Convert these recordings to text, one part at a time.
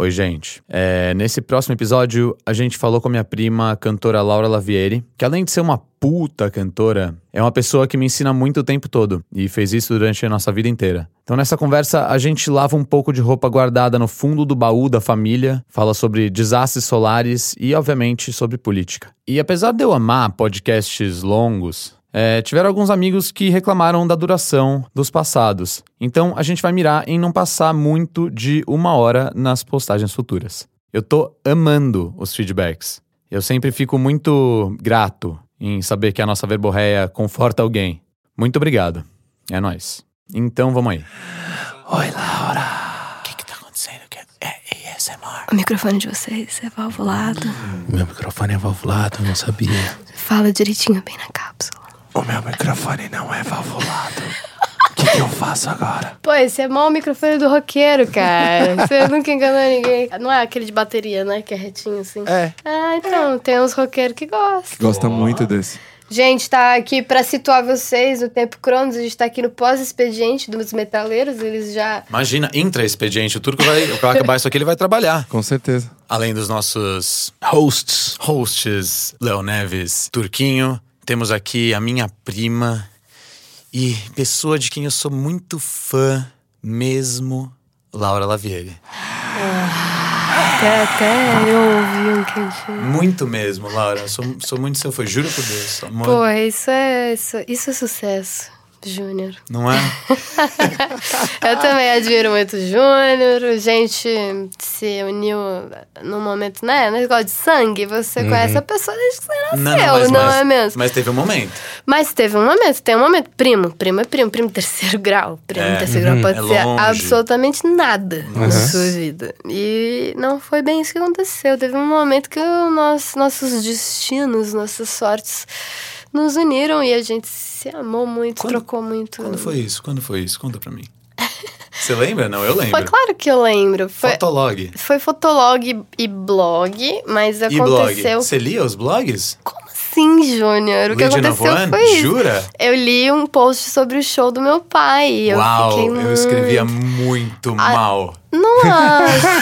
Oi, gente. É, nesse próximo episódio, a gente falou com a minha prima, a cantora Laura Lavieri, que além de ser uma puta cantora, é uma pessoa que me ensina muito o tempo todo e fez isso durante a nossa vida inteira. Então, nessa conversa, a gente lava um pouco de roupa guardada no fundo do baú da família, fala sobre desastres solares e, obviamente, sobre política. E apesar de eu amar podcasts longos, é, tiveram alguns amigos que reclamaram da duração dos passados. Então a gente vai mirar em não passar muito de uma hora nas postagens futuras. Eu tô amando os feedbacks. Eu sempre fico muito grato em saber que a nossa verborreia conforta alguém. Muito obrigado. É nóis. Então vamos aí. Oi, Laura. O que, que tá acontecendo? Que é ASMR. O microfone de vocês é valvulado. Meu microfone é valvulado, eu não sabia. Fala direitinho bem na cápsula. O meu microfone não é valvulado. O que, que eu faço agora? Pô, esse é mal o microfone do roqueiro, cara. Você nunca enganou ninguém. Não é aquele de bateria, né? Que é retinho assim. É. Ah, então, tem uns roqueiros que gostam. Gosta muito desse. Gente, tá aqui pra situar vocês no tempo Cronos. A gente tá aqui no pós-expediente dos metaleiros. Eles já. Imagina, intra-expediente. O turco vai, vai acabar isso aqui, ele vai trabalhar. Com certeza. Além dos nossos Hosts. hosts, Léo Neves, Turquinho, temos aqui a minha prima e pessoa de quem eu sou muito fã mesmo, Laura Lavieri. Até, até eu ouvi um quentinho. Muito mesmo, Laura. Sou, sou muito seu fã, juro por Deus. Amor. Pô, isso é, isso, isso é sucesso, Júnior. Não é? Eu também admiro muito o Júnior. A gente se uniu num momento, né? Negócio de sangue. Você conhece a pessoa desde que você nasceu, não, é mesmo? Mas teve um momento. Mas teve um momento, tem um momento. Primo, primo é primo, primo terceiro grau. Primo É. terceiro grau pode É ser longe. absolutamente nada na sua vida. E não foi bem isso que aconteceu. Teve um momento que o nosso, nossos destinos, nossas sortes nos uniram e a gente se amou muito, Quando- trocou muito. Quando foi isso? Quando foi isso? Conta pra mim. Você lembra? Não, eu lembro. Foi claro que eu lembro. Foi, Fotolog. foi fotolog e blog, mas E blog. aconteceu. Você lia os blogs? Como assim, Júnior? O que aconteceu One? foi isso. Jura? Eu li um post sobre o show do meu pai. Eu Uau, eu muito... escrevia muito mal. Não acho.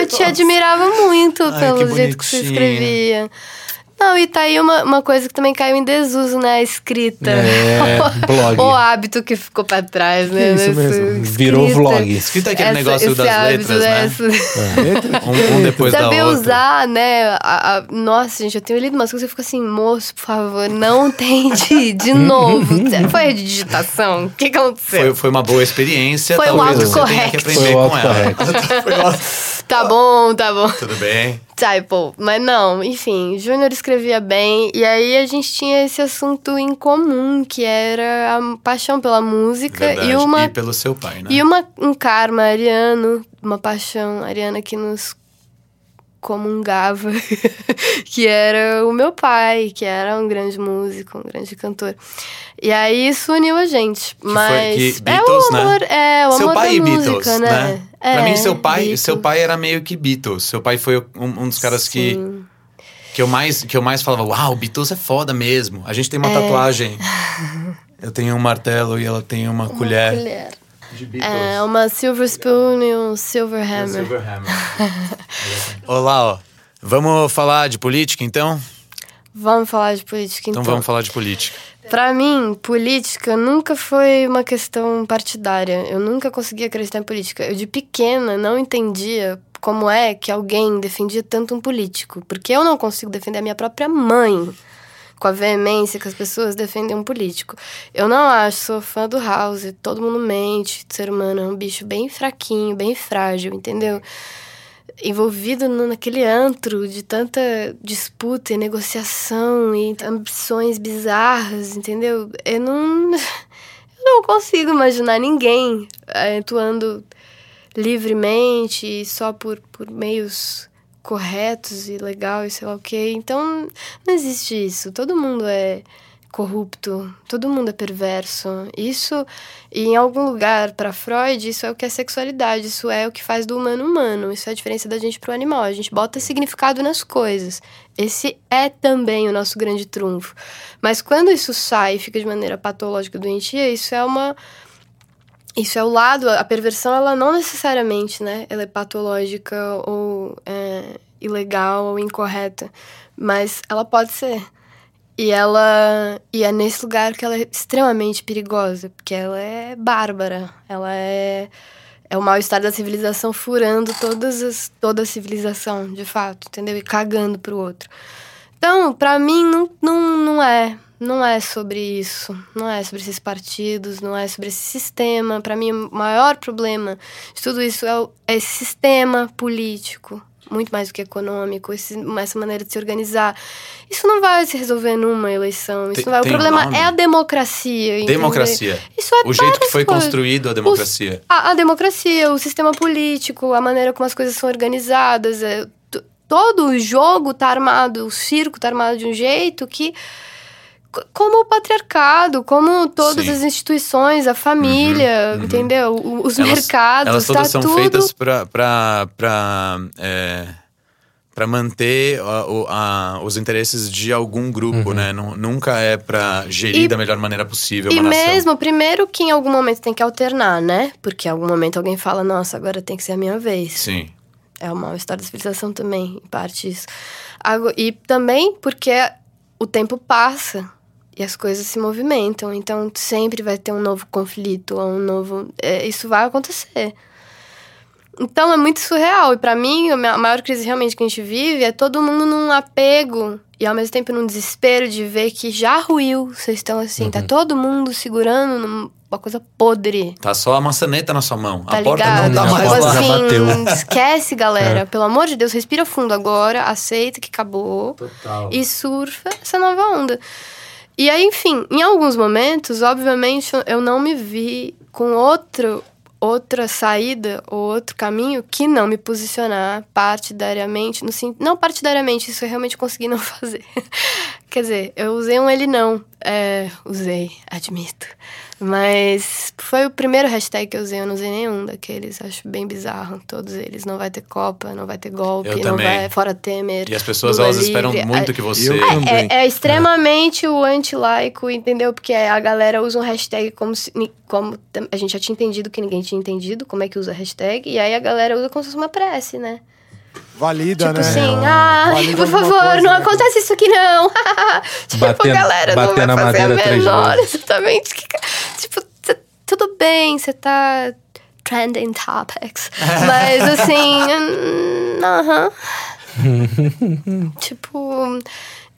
eu te admirava muito Ai, pelo jeito que você escrevia. Não, e tá aí uma, uma coisa que também caiu em desuso, né? A escrita. É, blog. o hábito que ficou pra trás, né? Isso mesmo. Virou escrita. vlog. Escrita aquele Essa- negócio esse das hábito, letras, né? essa- Um, um depois da Saber outra. usar, né? a- a- nossa, gente, eu tenho lido umas coisas e eu fico assim, moço, por favor, não tente de novo. Foi a digitação? O que que aconteceu? Foi, foi uma boa experiência. Foi o que aprender Foi o auto- Tá bom, tá bom. Tudo bem? Typo. Mas não, enfim, Júnior escrevia bem. E aí a gente tinha esse assunto em comum, que era a paixão pela música Verdade. e uma. E pelo seu pai, né? E uma, um karma ariano, uma paixão ariana que nos comungava, que era o meu pai, que era um grande músico, um grande cantor. E aí isso uniu a gente. foi mas que é Beatles, o né? amor, é o seu amor pai da música, Beatles, né? né? É, pra mim, seu pai, Beatles. seu pai era meio que Beatles. Seu pai foi um, um dos caras que, Sim. que, eu mais, que eu mais falava, uau, Beatles é foda mesmo. A gente tem uma É. tatuagem. Eu tenho um martelo e ela tem uma, colher. colher. de Beatles. É, uma silver spoon e um silver É hammer. Silverhammer. Olá, ó. Vamos falar de política, então? Vamos falar de política Então então. vamos falar de política. Pra mim, política nunca foi uma questão partidária. Eu nunca consegui acreditar em política. Eu, de pequena, não entendia como é que alguém defendia tanto um político. Porque eu não consigo defender a minha própria mãe com a veemência que as pessoas defendem um político. Eu não acho, sou fã do House, todo mundo mente, o ser humano é um bicho bem fraquinho, bem frágil, entendeu? Envolvido naquele antro de tanta disputa e negociação e ambições bizarras, entendeu? Eu não, eu não consigo imaginar ninguém eh, atuando livremente só por, por meios corretos e legal e sei lá o quê. Então, não existe isso. Todo mundo é corrupto, todo mundo é perverso. Isso, em algum lugar para Freud, isso é o que é sexualidade, isso é o que faz do humano humano, isso é a diferença da gente pro animal. A gente bota significado nas coisas. Esse é também o nosso grande trunfo. Mas quando isso sai e fica de maneira patológica doentia, isso é uma Isso é o lado, a perversão, ela não necessariamente, né? Ela é patológica ou é, ilegal ou incorreta, mas ela pode ser. E ela e é nesse lugar que ela é extremamente perigosa, porque ela é bárbara, ela é é o mal-estar da civilização furando todas as, toda a civilização, de fato, entendeu? E cagando pro outro. Então, para mim, não, não, não é. Não é sobre isso. Não é sobre esses partidos, não é sobre esse sistema. Para mim, o maior problema de tudo isso é, o, é esse sistema político muito mais do que econômico, esse, essa maneira de se organizar. Isso não vai se resolver numa eleição. Isso Tem-. O problema nome? é a democracia. entendeu? Democracia. Isso é O jeito que foi coisas. construído a democracia. A, a democracia, o sistema político, a maneira como as coisas são organizadas. É, todo o jogo tá armado, o circo tá armado de um jeito que. Co- Como o patriarcado, como todas Sim. as instituições, a família, Uhum, uhum. entendeu? Os Elas- mercados, Elas todas tá são tudo. feitas pra, pra, é, pra manter a- a- os interesses de algum grupo, né? Nu- nunca é pra gerir E- da melhor maneira possível E uma nação. mesmo, primeiro que em algum momento tem que alternar, né? Porque em algum momento alguém fala, nossa, agora tem que ser a minha vez. Sim. É o mal-estar da civilização também, em parte isso. E também porque o tempo passa e as coisas se movimentam. Então sempre vai ter um novo conflito, ou um novo. é, isso vai acontecer. Então é muito surreal. E pra mim, a ma- a maior crise realmente que a gente vive é todo mundo num apego e ao mesmo tempo num desespero de ver que já ruiu. Vocês estão assim, tá todo mundo segurando numa coisa podre. Tá só a maçaneta na sua mão. Tá a porta ligado? não tá Não, mais a tipo porta bateu. assim, esquece, galera. Pelo amor de Deus, respira fundo agora, aceita que acabou Total. e surfa essa nova onda. E aí, enfim, em alguns momentos, obviamente, eu não me vi com outro, outra saída ou outro caminho que não me posicionar partidariamente. No, não partidariamente, isso eu realmente consegui não fazer. Quer dizer, eu usei um ele não. É, usei, admito. Mas foi o primeiro hashtag que eu usei, eu não usei nenhum daqueles. Acho bem bizarro, todos eles. Não vai ter Copa, não vai ter golpe, não vai fora Temer. E as pessoas, elas esperam muito que você... Eu também. é, é extremamente o anti-laico, entendeu? Porque a galera usa um hashtag como se. Como a gente já tinha entendido que ninguém tinha entendido como é que usa hashtag. E aí a galera usa como se fosse uma prece, né? Valida, tipo né? assim, ah, Valida por favor, coisa, não né? acontece isso aqui não. tipo, Bater- galera, não bater vai na fazer madeira a três menor, exatamente. Tipo, tudo bem, você tá trending topics. Mas assim, aham. tipo,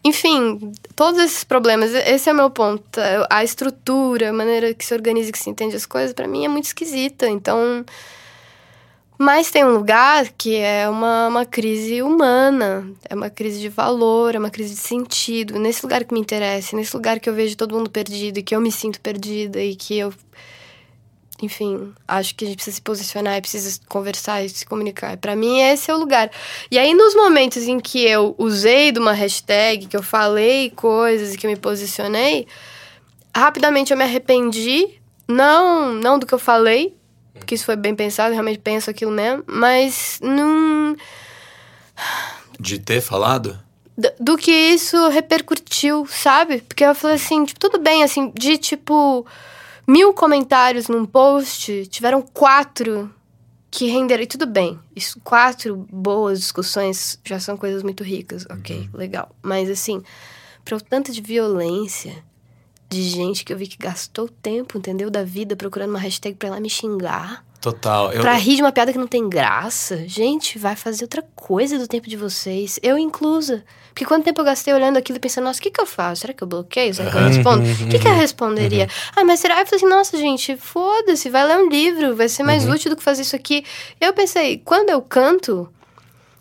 enfim, todos esses problemas, esse é o meu ponto. A estrutura, a maneira que se organiza e que se entende as coisas, pra mim é muito esquisita. Então. Mas tem um lugar que é uma, uma crise humana, é uma crise de valor, é uma crise de sentido. Nesse lugar que me interessa, nesse lugar que eu vejo todo mundo perdido e que eu me sinto perdida e que eu. Enfim, acho que a gente precisa se posicionar e precisa conversar e se comunicar. Pra mim, esse é o lugar. E aí, nos momentos em que eu usei de uma hashtag, que eu falei coisas e que eu me posicionei, rapidamente eu me arrependi. Não, não do que eu falei, porque isso foi bem pensado, realmente penso aquilo mesmo, mas não. De ter falado? do- do que isso repercutiu, sabe? Porque eu falei assim, tipo, tudo bem, assim, de tipo mil comentários num post, tiveram quatro que renderam. E tudo bem, isso, quatro boas discussões já são coisas muito ricas, ok, legal. Mas assim, para o tanto de violência, de gente que eu vi que gastou tempo, entendeu? Da vida procurando uma hashtag pra lá me xingar. Total. Eu, Pra rir de uma piada que não tem graça, gente, vai fazer outra coisa do tempo de vocês. Eu inclusa. Porque quanto tempo eu gastei olhando aquilo e pensando, nossa, o que, que eu faço? Será que eu bloqueio? Será que eu respondo? O que, que eu responderia? Ah, mas será? Eu falei assim, nossa, gente, foda-se, vai ler um livro, vai ser mais útil do que fazer isso aqui. Eu pensei, quando eu canto,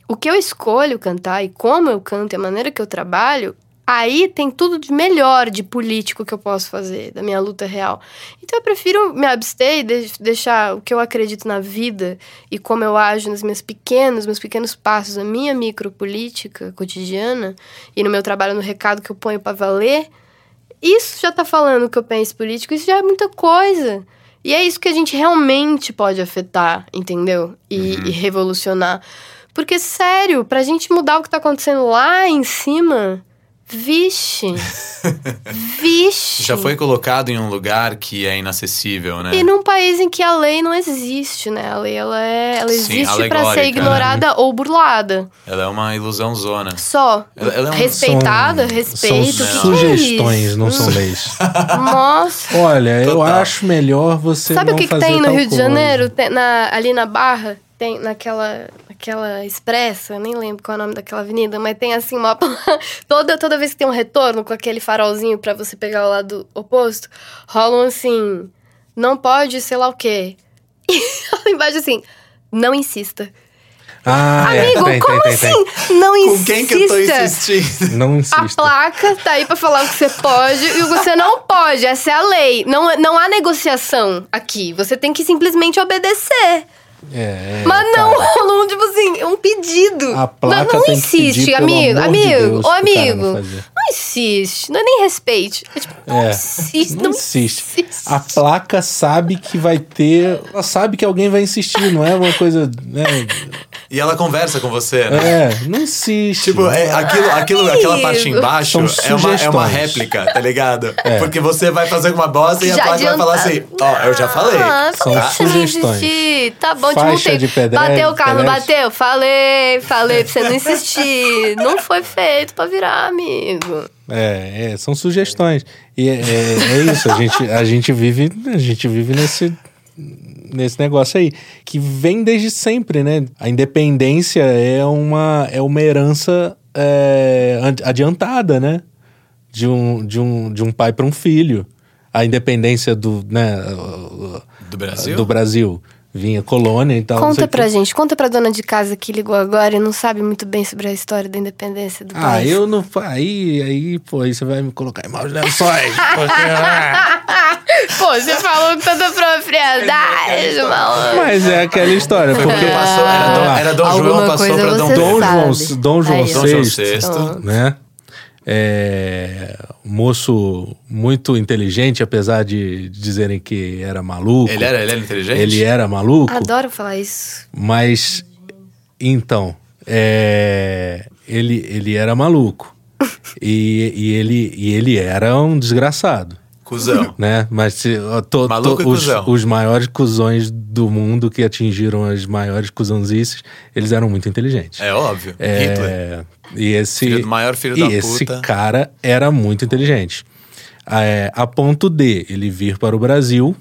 o que eu escolho cantar e como eu canto e a maneira que eu trabalho, aí tem tudo de melhor de político que eu posso fazer, da minha luta real. Então eu prefiro me abster e de- deixar o que eu acredito na vida e como eu ajo nos meus pequenos, meus pequenos passos, na minha micropolítica cotidiana e no meu trabalho no recado que eu ponho pra valer. Isso já tá falando o que eu penso político, isso já é muita coisa. E é isso que a gente realmente pode afetar, entendeu? E, e revolucionar. Porque, sério, pra gente mudar o que tá acontecendo lá em cima, Vixe. Vixe. Já foi colocado em um lugar que é inacessível, né? E num país em que a lei não existe, né? A lei ela é, ela Sim, existe pra alegórica, ser ignorada ou burlada. Ela é uma ilusão zona. Só. Ela- ela é um- Respeitada, São- respeito. São que que sugestões, é isso? não são leis. Nossa. Olha, eu Total. acho melhor você Sabe não o que, que tem no Rio de. Janeiro? Tem na, ali na Barra, tem naquela, naquela expressa, eu nem lembro qual é o nome daquela avenida, mas tem assim uma. toda, toda vez que tem um retorno com aquele farolzinho pra você pegar o lado oposto, rolam assim. Não pode, sei lá o quê. E lá embaixo assim. Não insista. Ah, é, Amigo, tem, como tem, tem, assim? Não Com insista. quem que eu tô insistindo? tem. Não A insista. placa tá aí pra falar o que você pode e o que você não pode. Essa é a lei. Não, não há negociação aqui. Você tem que simplesmente obedecer. É, é, Mas não, cara. rolou, tipo assim, um pedido. A placa não, insiste, amigo, de amigo, ô amigo. Insiste, não é nem respeite. É tipo, não É, insiste, não não insiste. insiste. A placa sabe que vai ter. Ela sabe que alguém vai insistir, não é uma coisa. Né? E ela conversa com você, né? É, não insiste. Tipo, é, aquilo, aquilo, aquela parte embaixo é uma, é uma réplica, tá ligado? Porque você vai fazer uma bosta e a Já placa vai falar assim: adianta- Ó, eu já falei. Ah, São não sugestões. Tá bom, Faixa te pedestre- Bateu o carro, pedestre. bateu? Falei, falei pra você não insistir. não foi feito pra virar, amigo. É, é, são sugestões. E é, é, é isso, a gente, a gente vive, a gente vive nesse, nesse negócio aí, que vem desde sempre, né? A independência é uma, é uma herança é, adi- adiantada, né? De um, de um, de um pai para um filho. A independência do, né, Do Brasil? do Brasil. Vinha colônia e tal. Conta pra gente, conta pra dona de casa que ligou agora e não sabe muito bem sobre a história da independência do Ah, país. eu não. Aí, aí, pô, aí você vai me colocar em maus lençóis. porque, ah, Pô, você falou com tanta propriedade, malandro. Mas é aquela história. Porque passou, era Dom, era Dom João, passou pra Dom Dom. João. Dom João VI. né? É, moço muito inteligente, apesar de dizerem que era maluco. Ele era, ele era inteligente? Ele era maluco, Adoro falar isso. mas então é, ele, ele era maluco e, e ele, e ele era um desgraçado. Cusão. né? Mas se, to- to- Maluco os, cuzão. os maiores cuzões do mundo que atingiram as maiores cuzãozices, eles eram muito inteligentes. É óbvio. É, Hitler. E esse, Filho do maior filho e da esse puta. cara era muito inteligente. É, a ponto de ele vir para o Brasil,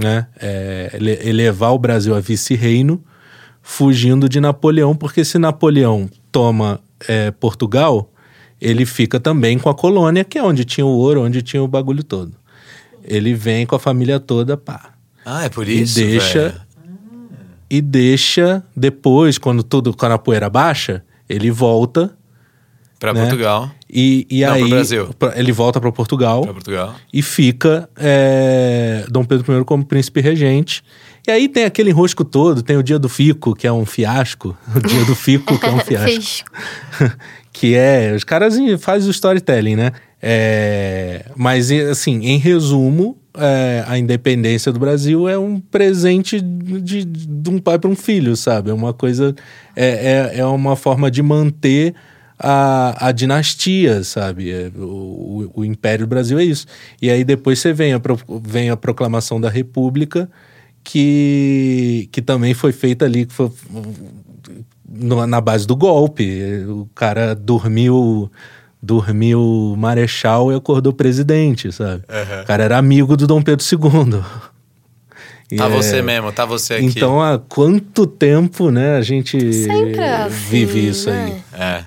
né? é, ele- elevar o Brasil a vice-reino, fugindo de Napoleão, porque se Napoleão toma é, Portugal, ele fica também com a colônia, que é onde tinha o ouro, onde tinha o bagulho todo. Ele vem com a família toda, pá. Ah, é por E isso, deixa, velho. e deixa depois, quando tudo, quando a poeira baixa, ele volta Pra né? Portugal. e, e Não, pro aí Brasil. pra- ele volta para Portugal Pra Portugal. e fica é, Dom Pedro I como príncipe regente. E aí tem aquele enrosco todo, tem o dia do fico, que é um fiasco, o dia do fico, que é um fiasco. Que é. Os caras fazem o storytelling, né? É, mas, assim, em resumo, é, a independência do Brasil é um presente de, de um pai para um filho, sabe? É uma coisa. É, é, é uma forma de manter a, a dinastia, sabe? É, o, o, o Império do Brasil é isso. E aí depois você vem a, pro- vem a proclamação da República. Que, que também foi feita ali, que foi, no- na base do golpe. O cara dormiu dormiu marechal e acordou presidente, sabe? Aham. O cara era amigo do Dom Pedro II. E Tá é- você mesmo, tá você aqui. Então, há quanto tempo, né, a gente Sempre é assim, vive isso né? aí. É.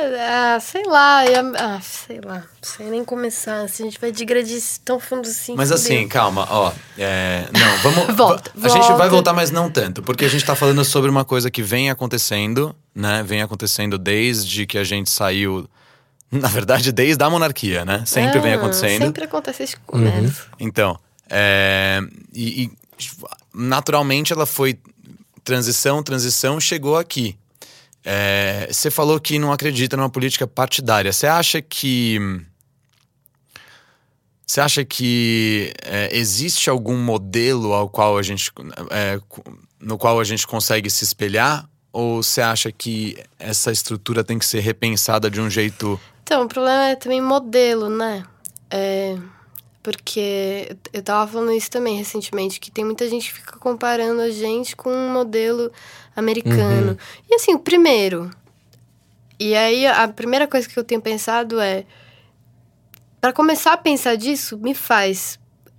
Ah, sei lá, e a- ah, sei lá, não sei nem começar, assim, a gente vai digredir tão fundo assim. Mas assim, calma, ó. é, não, vamos. Volta, A gente vai volta. voltar, mas não tanto, porque a gente tá falando sobre uma coisa que vem acontecendo, né? Vem acontecendo desde que a gente saiu. Na verdade, desde a monarquia, né? Sempre vem Ah, acontecendo. Sempre acontece isso que começa. Então, é, e, e, naturalmente ela foi transição, transição, chegou aqui. É, Você falou que não acredita numa política partidária. Você acha que você acha que é, existe algum modelo ao qual a gente é, no qual a gente consegue se espelhar? Ou você acha que essa estrutura tem que ser repensada de um jeito Então, o problema é também modelo, né? É, porque eu tava falando isso também recentemente, que tem muita gente que fica comparando a gente com um modelo americano. Uhum. E assim, o primeiro. E aí, a primeira coisa que eu tenho pensado é. Para começar a pensar disso, me faz.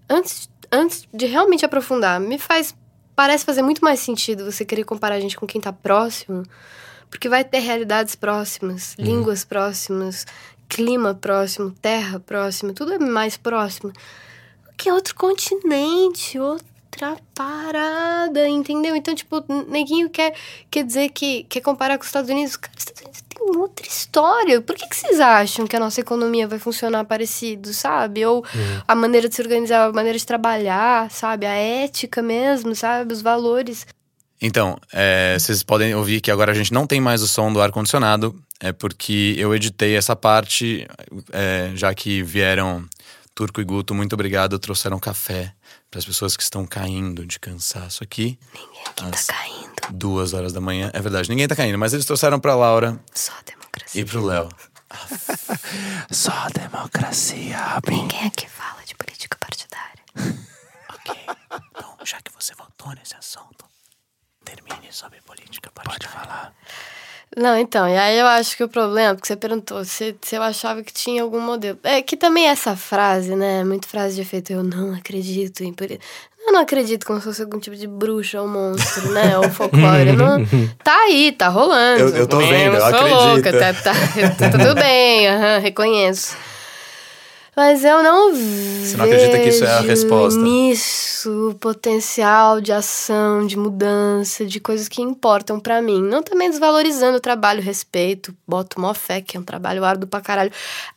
Antes, antes de realmente aprofundar, me faz. Parece fazer muito mais sentido você querer comparar a gente com quem tá próximo. Porque vai ter realidades próximas, línguas próximas, clima próximo, terra próxima, tudo é mais próximo. Que é outro continente, outra parada, entendeu? Então, tipo, neguinho quer, quer dizer que quer comparar com os Estados Unidos. Cara, os Estados Unidos tem outra história. Por que, que vocês acham que a nossa economia vai funcionar parecido, sabe? Ou a maneira de se organizar, a maneira de trabalhar, sabe? A ética mesmo, sabe? Os valores. Então, é, vocês podem ouvir que agora a gente não tem mais o som do ar-condicionado, é porque eu editei essa parte, é, já que vieram Turco e Guto, muito obrigado, trouxeram café para as pessoas que estão caindo de cansaço aqui. Ninguém aqui tá caindo. Duas horas da manhã. É verdade, ninguém tá caindo, mas eles trouxeram pra Laura Só a democracia. e pro Léo. Só democracia, bem. Ninguém aqui fala de política partidária. Ok. Então, já que você voltou nesse assunto, termine sobre política Pode falar. Não, então, e aí eu acho que o problema, porque você perguntou se, se eu achava que tinha algum modelo. É que também essa frase, né? Muito frase de efeito, eu não acredito em. Eu não acredito como se fosse algum tipo de bruxa ou monstro, né? Ou folclore. Não, tá aí, tá rolando. Eu- eu tô vendo, eu sou acredito. louca, tá, tá, tá tudo bem, aham, reconheço. Mas eu não Você não acredita que isso é a resposta? nisso potencial de ação, de mudança, de coisas que importam pra mim. Não também desvalorizando o trabalho, respeito, boto mó fé, que é um trabalho árduo pra caralho.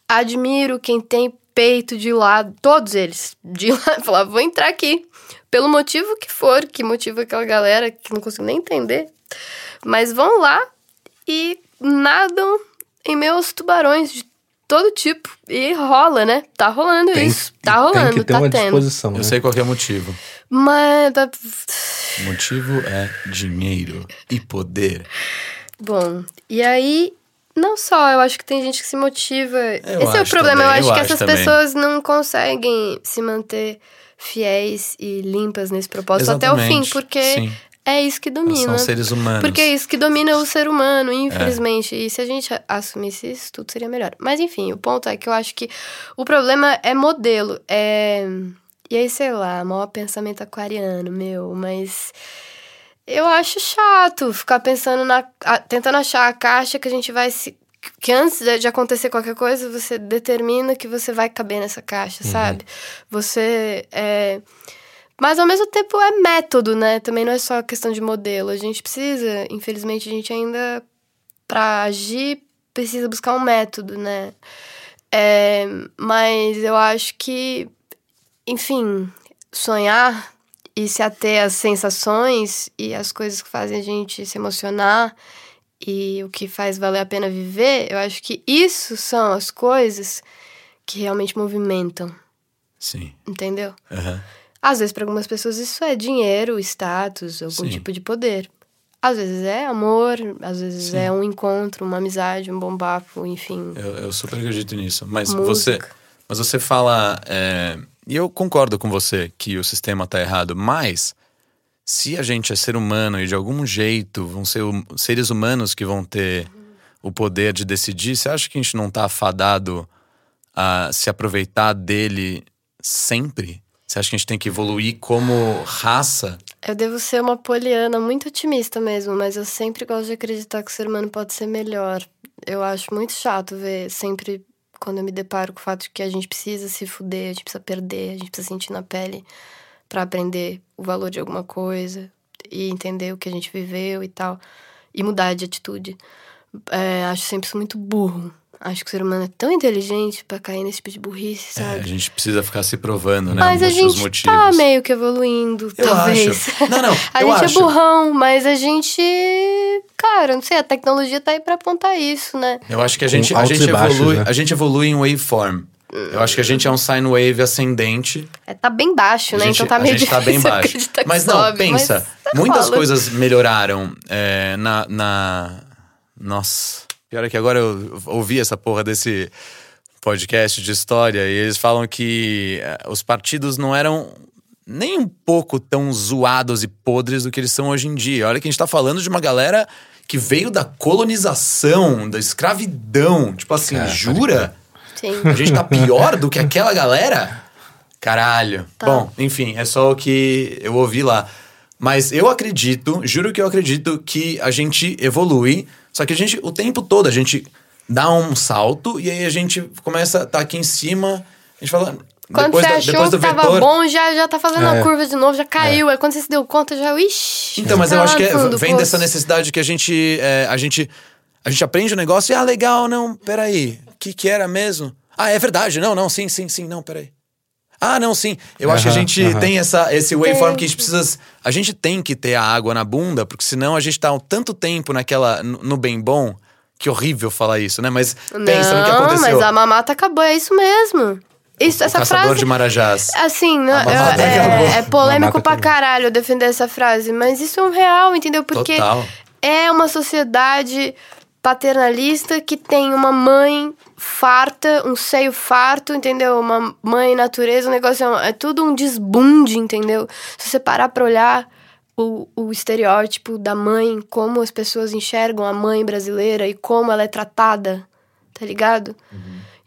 Admiro quem tem peito de lado, todos eles, de lado, falar, vou entrar aqui. Pelo motivo que for, que motiva aquela galera que não consigo nem entender. Mas vão lá e nadam em meus tubarões de todo tipo. E rola, né? Tá rolando Tem- isso. Tá Tem rolando, que ter tá uma tendo. disposição, Eu né? sei qual que é o motivo. Mas. tá- O motivo é dinheiro e poder. Bom, e aí. Não só, eu acho que tem gente que se motiva. Esse é o problema. também, eu acho eu que acho essas também. pessoas não conseguem se manter fiéis e limpas nesse propósito até o fim, Exatamente, porque sim. É isso que domina. São seres humanos. Porque é isso que domina o ser humano, infelizmente. E se a gente assumisse isso, tudo seria melhor. Mas enfim, o ponto é que eu acho que o problema é modelo. É... E aí, sei lá, maior pensamento aquariano, meu, mas. Eu acho chato ficar pensando na. tentando achar a caixa que a gente vai se. Que antes de- de acontecer qualquer coisa, você determina que você vai caber nessa caixa, sabe? Você. É... Mas ao mesmo tempo é método, né? Também não é só questão de modelo. A gente precisa, infelizmente, a gente ainda, pra agir, precisa buscar um método, né? É, mas eu acho que, enfim, sonhar e se ater às sensações e às coisas que fazem a gente se emocionar e o que faz valer a pena viver, eu acho que isso são as coisas que realmente movimentam, Sim. entendeu? Aham. Às vezes, para algumas pessoas, isso é dinheiro, status, algum Sim. tipo de poder. Às vezes é amor, às vezes Sim. é um encontro, uma amizade, um bom papo, enfim. Eu, eu super acredito nisso. Mas Música. você. Mas você fala. é, e eu concordo com você que o sistema tá errado, mas se a gente é ser humano e de algum jeito vão ser hum- seres humanos que vão ter o poder de decidir, você acha que a gente não tá afadado a se aproveitar dele sempre? Você acha que a gente tem que evoluir como raça? Eu devo ser uma poliana muito otimista mesmo, mas eu sempre gosto de acreditar que o ser humano pode ser melhor. Eu acho muito chato ver sempre quando eu me deparo com o fato de que a gente precisa se fuder, a gente precisa perder, a gente precisa sentir na pele pra aprender o valor de alguma coisa e entender o que a gente viveu e tal, e mudar de atitude. É, acho sempre isso muito burro. Acho que o ser humano é tão inteligente pra cair nesse tipo de burrice, É, sabe? a gente precisa ficar se provando, né? Mas a os gente motivos. tá meio que evoluindo, Eu talvez. acho. Não, não, a eu gente acho. é burrão, mas a gente. Cara, não sei, a tecnologia tá aí pra apontar isso, né? Eu acho que a gente, a gente baixos, evolui, né? a gente evolui em waveform. Eu acho que a gente é um sine wave ascendente. É, tá bem baixo, A né? gente, então tá a meio gente tá bem difícil baixo. Mas não, sobe, pensa. mas muitas rola. coisas melhoraram é, na, na. Nossa. Pior é que agora eu ouvi essa porra desse podcast de história e eles falam que eh, os partidos não eram nem um pouco tão zoados e podres do que eles são hoje em dia. Olha que a gente tá falando de uma galera que veio da colonização, da escravidão. Tipo assim, Cara, jura? Sim. A gente tá pior do que aquela galera? Caralho. Tá. Bom, enfim, é só o que eu ouvi lá. Mas eu acredito, juro que eu acredito que a gente evolui, só que a gente, o tempo todo, a gente dá um salto e aí a gente começa a tá aqui em cima, a gente fala. Quando depois você da- achou depois que tava bom, já, já tá fazendo É. a curva de novo, já caiu. Aí quando você se deu conta, já, ixi. Então, mas tá eu acho que é- vem poço. dessa necessidade que a gente, é, a gente. A gente aprende o negócio e, ah, legal, não, peraí. O que, que era mesmo? Ah, é verdade, não, não, sim, sim, sim, não, peraí. Ah, não, sim. Eu acho que a gente tem essa, esse waveform que a gente precisa. A gente tem que ter a água na bunda, porque senão a gente tá há tanto tempo naquela. no, bem bom. Que horrível falar isso, né? Mas pensa no que Não, aconteceu. mas a mamata acabou, é isso mesmo. Isso, o essa caçador frase. de Marajás. Assim, não, é, é polêmico Mamata pra acabou. caralho defender essa frase, mas isso é um real, entendeu? Porque Total. é uma sociedade paternalista que tem uma mãe farta, um seio farto, entendeu? Uma mãe natureza, um negócio é, é tudo um desbunde, entendeu? Se você parar pra olhar o, o estereótipo da mãe, como as pessoas enxergam a mãe brasileira e como ela é tratada, tá ligado?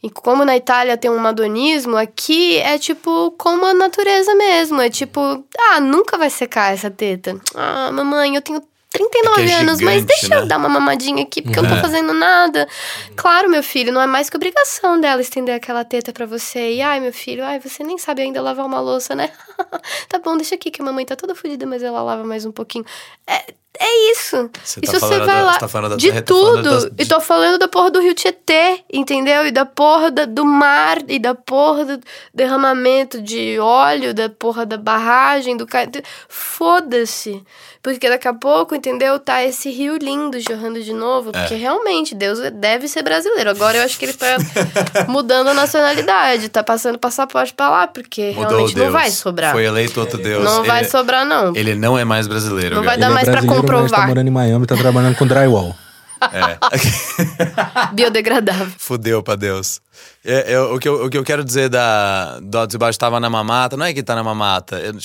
E como na Itália tem um madonismo, aqui é tipo como a natureza mesmo. É tipo, ah, nunca vai secar essa teta. Ah, mamãe, eu tenho 39 É é anos, mas gigante, deixa né? eu dar uma mamadinha aqui, porque eu não tô É. fazendo nada. Claro, meu filho, não é mais que obrigação dela estender aquela teta pra você. E ai, meu filho, ai, você nem sabe ainda lavar uma louça, né? tá bom, deixa aqui que a mamãe tá toda fodida, mas ela lava mais um pouquinho. É, é isso. Você e tá se você falando vai da- lá você tá falando da- de tá falando tudo, das- e tô falando da porra do Rio Tietê, entendeu? E da porra da- do mar, e da porra do derramamento de óleo, da porra da barragem, do... ca- Foda-se. Porque daqui a pouco, entendeu? Tá esse rio lindo jorrando de novo. É. Porque realmente, Deus deve ser brasileiro. Agora eu acho que ele tá mudando a nacionalidade. Tá passando passaporte pra lá, porque Mudou realmente Deus. não vai sobrar. Foi eleito outro Deus. Não vai ele, sobrar, não. Ele não é mais brasileiro. Não vai Gabi. dar mais pra brasileiro, mas comprovar. tá morando em Miami e tá trabalhando com drywall. Biodegradável. Fudeu pra Deus. É, é, o, que eu, o que eu quero dizer da, do Altos e Baixos tava na mamata, não é que tá na mamata. Eu-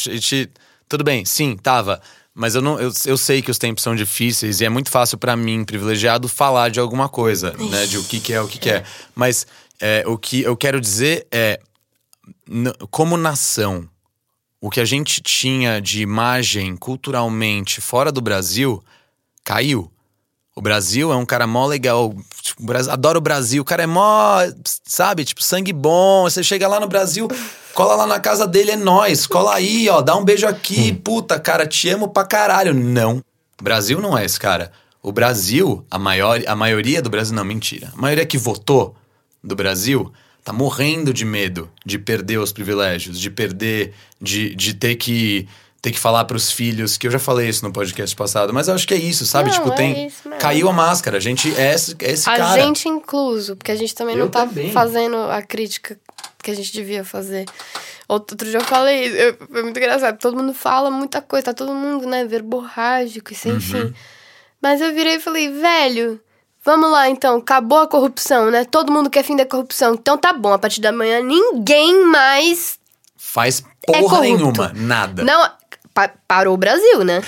tudo bem, sim, tava. Mas eu, não, eu, eu sei que os tempos são difíceis e é muito fácil pra mim, privilegiado, falar de alguma coisa, né? De o que, que é, o que, que é. Mas é, o que eu quero dizer é, como nação, o que a gente tinha de imagem culturalmente fora do Brasil caiu. O Brasil é um cara mó legal. Tipo, o Brasil- adoro o Brasil. O cara é mó, sabe? Tipo, sangue bom. Você chega lá no Brasil, cola lá na casa dele, é nós. Cola aí, ó. Dá um beijo aqui. Puta, cara, te amo pra caralho. Não. O Brasil não é esse cara. O Brasil, a, maior, a maioria do Brasil, não, mentira. A maioria que votou do Brasil tá morrendo de medo de perder os privilégios, de perder, de, de ter que ter que falar pros filhos, que eu já falei isso no podcast passado, mas eu acho que é isso, sabe? Não, tipo, é tem. caiu a máscara, a gente é esse, é esse a cara. gente incluso, porque a gente também Eu não tá também. fazendo a crítica que a gente devia fazer. Outro, outro dia eu falei, eu- foi muito engraçado, todo mundo fala muita coisa, tá todo mundo, né, verborrágico, isso, Uhum. enfim. Mas eu virei e falei, velho, vamos lá então, acabou a corrupção, né? Todo mundo quer fim da corrupção, então tá bom, a partir da manhã ninguém mais Faz é porra corrupto. nenhuma, nada. Não, pa- parou o Brasil, né?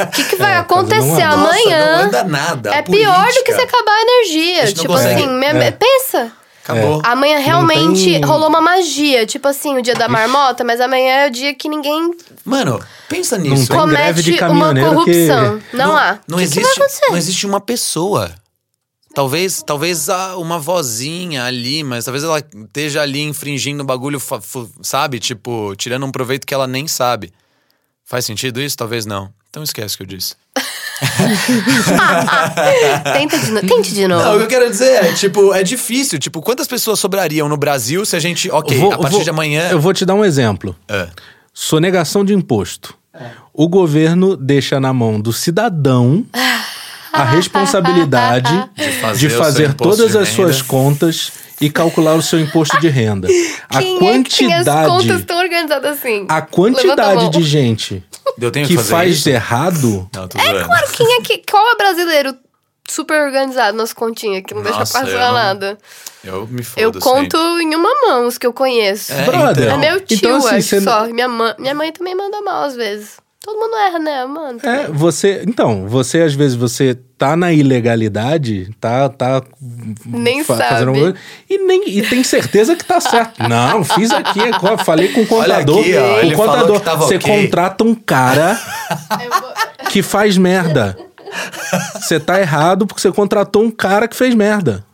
O que, que vai É, acontecer anda. Nossa, amanhã? não anda nada. É pior do que se acabar a energia. Tipo consegue. assim, É. pensa. Acabou. Amanhã realmente tem- rolou uma magia. Tipo assim, o dia da marmota, mas amanhã é o dia que ninguém Mano, pensa nisso. tem greve de comete uma corrupção. que- Não, há. Não O que existe, que vai acontecer? não existe uma pessoa. Talvez, talvez uma vozinha ali, mas talvez ela esteja ali infringindo o bagulho, sabe? Tipo, tirando um proveito que ela nem sabe. Faz sentido isso? Talvez não. Então esquece o que eu disse. Tenta de novo. Tente de Não, o novo. que eu quero dizer é, tipo, é difícil. Tipo, quantas pessoas sobrariam no Brasil se a gente. Ok, Vou- a partir vou- de amanhã. Eu vou te dar um exemplo. É. Sonegação de imposto. O governo deixa na mão do cidadão a responsabilidade De fazer de fazer todas de as suas contas e calcular o seu imposto de renda. A Quem é que tem as quantidade, contas tão organizadas assim? a a quantidade mão. de gente Eu tenho que fazer faz isso? errado Não, zoando. Claro, quem é que. Qual é brasileiro super organizado nas continhas, que não deixa Nossa, passar eu não- nada. Eu me fodo Eu conto sempre. em uma mão os que eu conheço. É, Brother. então. É meu tio, Então, assim, acho você- só. Minha mãe, minha mãe também manda mal às vezes. Todo mundo erra, né, mano? É, você. Então, você às vezes você tá na ilegalidade, tá. tá Nem sabe. fazendo alguma coisa, e, nem, e tem certeza que tá certo. Não, fiz aqui, falei com o Olha contador. aqui, ó, o contador, que tava você ok. contrata um cara que faz merda. Você tá errado porque você contratou um cara que fez merda.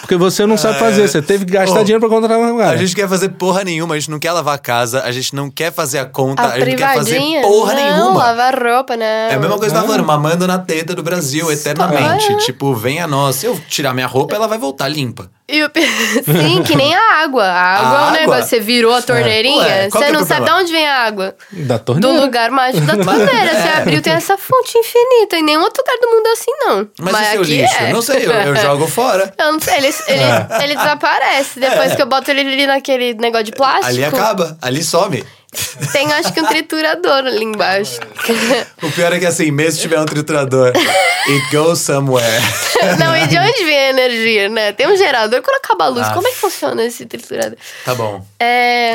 Porque você não sabe fazer, você teve que gastar Ô, dinheiro pra contratar um cara. A gente quer fazer porra nenhuma, a gente não quer lavar a casa, a gente não quer fazer a conta, A a, gente não quer fazer porra não, nenhuma. lavar roupa, né? É a mesma coisa que tava falando, mamando na teta do Brasil eternamente. Tipo, vem a nós. Se eu tirar minha roupa, ela vai voltar limpa. Sim, que nem a água. A água A é um água? negócio. Você virou a torneirinha, Ué, qual você é não sabe de onde vem a água. Da Do torneira. lugar mágico da torneira. Você abriu, tem essa fonte infinita. Em nenhum outro lugar do mundo é assim, não. Mas, e seu aqui lixo? é. Não sei, eu, eu jogo fora. Eu não sei, ele, ele, ele desaparece. Depois É. que eu boto ele ali naquele negócio de plástico. Ali acaba, ali some. Tem, acho que um triturador ali embaixo. O pior é que assim, mesmo se tiver um triturador, it goes somewhere. não, e de onde vem a energia, né? Tem um gerador. Quando acaba a luz, Ah. como é que funciona esse triturador? Tá bom. É.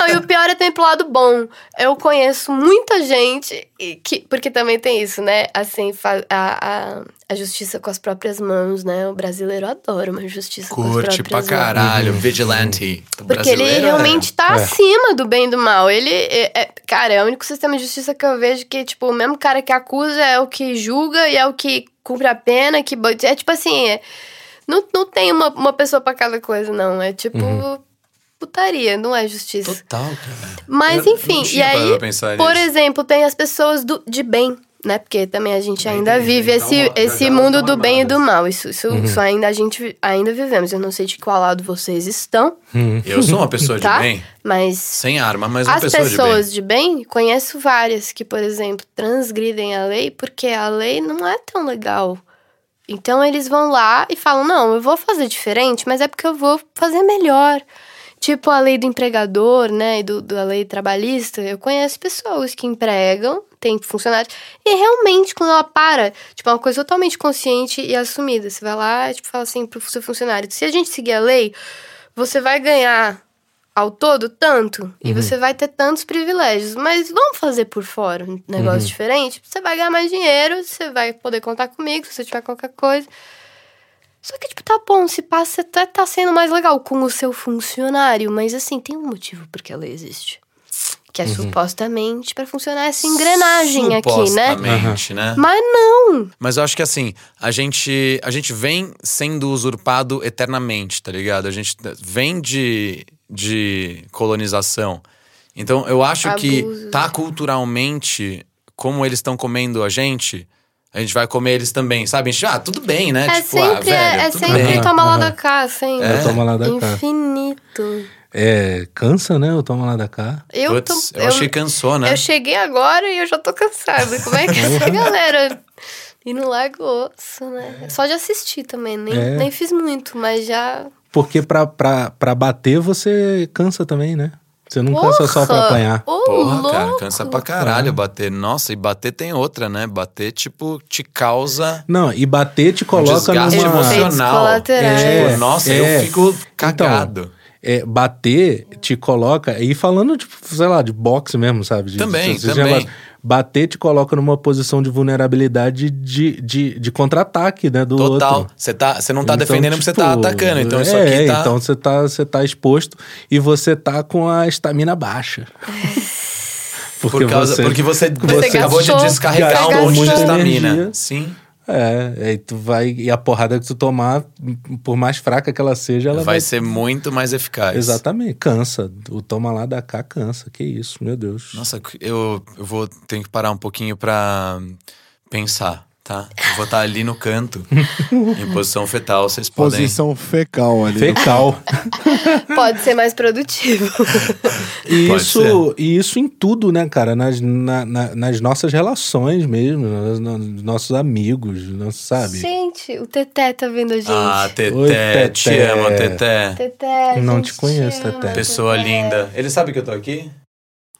Não, e o pior é também pro lado bom. Eu conheço muita gente que. Porque também tem isso, né? Assim, a, a, a justiça com as próprias mãos, né? O brasileiro adora uma justiça com as Curte próprias pra mãos. caralho, vigilante. O Porque ele realmente tá É. acima do bem e do mal. Ele, é, é- cara, é o único sistema de justiça que eu vejo que, tipo, o mesmo cara que acusa é o que julga e é o que cumpre a pena, que... É tipo assim, é- não, não tem uma, uma pessoa pra cada coisa, não. É tipo putaria, não é justiça. Total, cara. Mas Eu enfim, e aí, por nisso. exemplo, tem as pessoas do, de bem, né? Porque também a gente ainda tem, vive esse, então, já esse já mundo do bem e do mal. Isso, isso, Uhum. isso ainda a gente ainda vivemos. Eu não sei de qual lado vocês estão, Eu sou uma pessoa de tá? bem, Mas sem arma, mas uma as pessoa de bem. pessoas de bem, conheço várias que, por exemplo, transgridem a lei porque a lei não é tão legal. Então eles vão lá e falam: não, eu vou fazer diferente, mas é porque eu vou fazer melhor. Tipo a lei do empregador, né? E do, da lei trabalhista. Eu conheço pessoas que empregam, tem funcionários, e realmente, quando ela para, tipo, é uma coisa totalmente consciente e assumida. Você vai lá e tipo, fala assim pro seu funcionário: se a gente seguir a lei, você vai ganhar ao todo tanto e você vai ter tantos privilégios. Mas vamos fazer por fora um negócio diferente? Você vai ganhar mais dinheiro, você vai poder contar comigo se você tiver qualquer coisa. Só que, tipo, tá bom, se passa, até tá sendo mais legal com o seu funcionário, mas assim, tem um motivo porque a lei existe. Que é supostamente pra funcionar essa engrenagem aqui, né? Supostamente, né? Mas não! Mas eu acho que assim, a gente, a gente vem sendo usurpado eternamente, tá ligado? A gente vem de, de colonização. Então eu acho que tá culturalmente, como eles estão comendo a gente, a gente vai comer eles também, sabe? A gente, ah, tudo bem, né? É tipo, ah, sempre, velho, é, é sempre bem. toma lá da cá, sempre. É, toma lá da cá. Infinito. É, cansa, né? O toma lá da cá. Eu, Putz, tô, eu, achei que cansou, né? Eu cheguei agora e eu já tô cansada. Como é que essa galera. E não larga o osso, né? Só de assistir também, nem, É. nem fiz muito, mas já. Porque pra, pra, pra bater você cansa também, né? Você não cansa só pra Porra! apanhar. Ô, Porra, cara, louco! cansa pra caralho bater. Nossa, e bater tem outra, né? Bater, tipo, te causa. Não, e bater te coloca desgaste numa. emocional. É, Tipo, nossa, é. eu fico cagado. É, bater te coloca. E falando, tipo, sei lá, de boxe mesmo, sabe? De- Também, desses também. negócios. Bater te coloca numa posição de vulnerabilidade de, de, de contra-ataque, né? Do Total. outro. Você tá, você não tá Então, defendendo porque você tá tipo, atacando. Então é, isso aqui tá. Então você tá, você tá exposto e você tá com a estamina baixa. por causa, porque você, você acabou de descarregar um monte de estamina. energia. Sim. É, aí tu vai. E a porrada que tu tomar, por mais fraca que ela seja, ela vai. Vai ser muito mais eficaz. Exatamente, cansa. O toma lá da cá cansa. Que isso, meu Deus. Nossa, eu, eu vou ter que parar um pouquinho pra pensar, tá? Eu vou estar ali no canto, em posição fetal. Vocês podem. Posição fecal ali. Fecal. Pode ser mais produtivo. E Pode isso, e isso em tudo, né, cara? Nas, na- na- nas nossas relações mesmo, nos, nos nossos amigos, não sabe? Gente, o Teté tá vendo a gente. Ah, Teté, Oi, Teté. te amo, Teté. Teté. Não te conheço, ama, Teté. Pessoa Teté. linda. Ele sabe que eu tô aqui?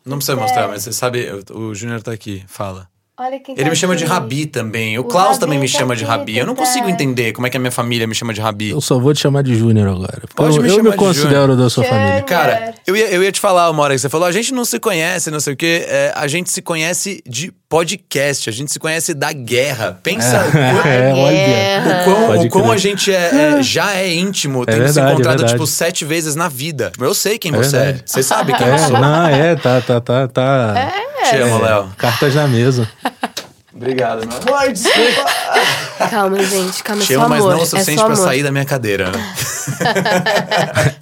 Não precisa mostrar, mas você sabe, o, o Júnior tá aqui, fala. Olha quem Ele tá me chama de. Rabi também. O O Klaus Rabi também me tá chama de Rabi. Eu não tá. consigo entender como é que a minha família me chama de Rabi. Eu só vou te chamar de Júnior agora. Pode eu me eu chamar me de considero da sua família. Cara, eu ia, eu ia te falar uma hora que você falou, a gente não se conhece, não sei o quê. é, a gente se conhece de podcast, a gente se conhece da guerra. Pensa o quão- É, o quão, Pode o quão a gente é, é- já é íntimo, tem se verdade, é encontrado, tipo, sete vezes na vida. Eu sei quem É você é. Você sabe quem eu É, sou. não, é, tá, tá, tá, tá. Te amo, Léo. Cartas na mesa. Obrigado, meu amor. Desculpa. Calma, gente, calma, é Te só amo, mas amor. não o é suficiente só pra amor. sair da minha cadeira. né?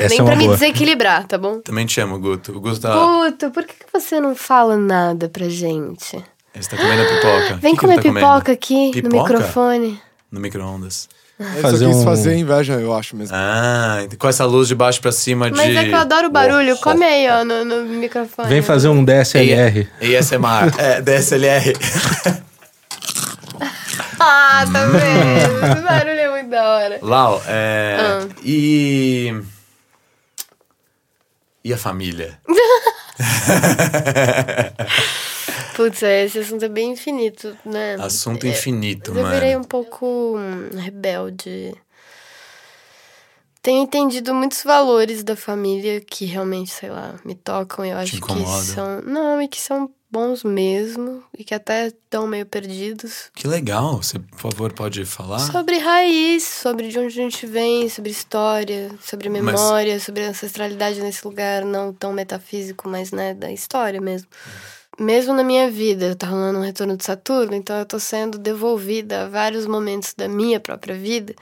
Nem é pra me boa. desequilibrar, tá bom? Também te amo, Guto. O Guto tá. Guto, por que que você não fala nada pra gente? Ele tá comendo pipoca. Vem que que comer ele tá comendo? pipoca aqui Pipoca? no microfone. No micro-ondas. Ele Fazer só quis um- fazer inveja, eu acho mesmo. Ah, com essa luz de baixo pra cima de. Mas é que eu adoro o barulho. Oh, Come aí, ó, no, no microfone. Vem fazer um DSLR. ASMR. é, DSLR. Ah, tá vendo? Esse barulho é muito da hora. Lau, é. Ah. E. E a família? Putz, é, esse assunto é bem infinito, né? Assunto É, infinito, Eu virei mano. um pouco hum, rebelde. Tenho entendido muitos valores da família que realmente, sei lá, me tocam. Eu acho que são. Não, e que são bons mesmo. E que até estão meio perdidos. Que legal. Você, por favor, pode falar? Sobre raiz, sobre de onde a gente vem, sobre história, sobre memória, sobre ancestralidade nesse lugar não tão metafísico, mas né, da história mesmo. Mesmo na minha vida, tá rolando um retorno de Saturno, então eu tô sendo devolvida a vários momentos da minha própria vida.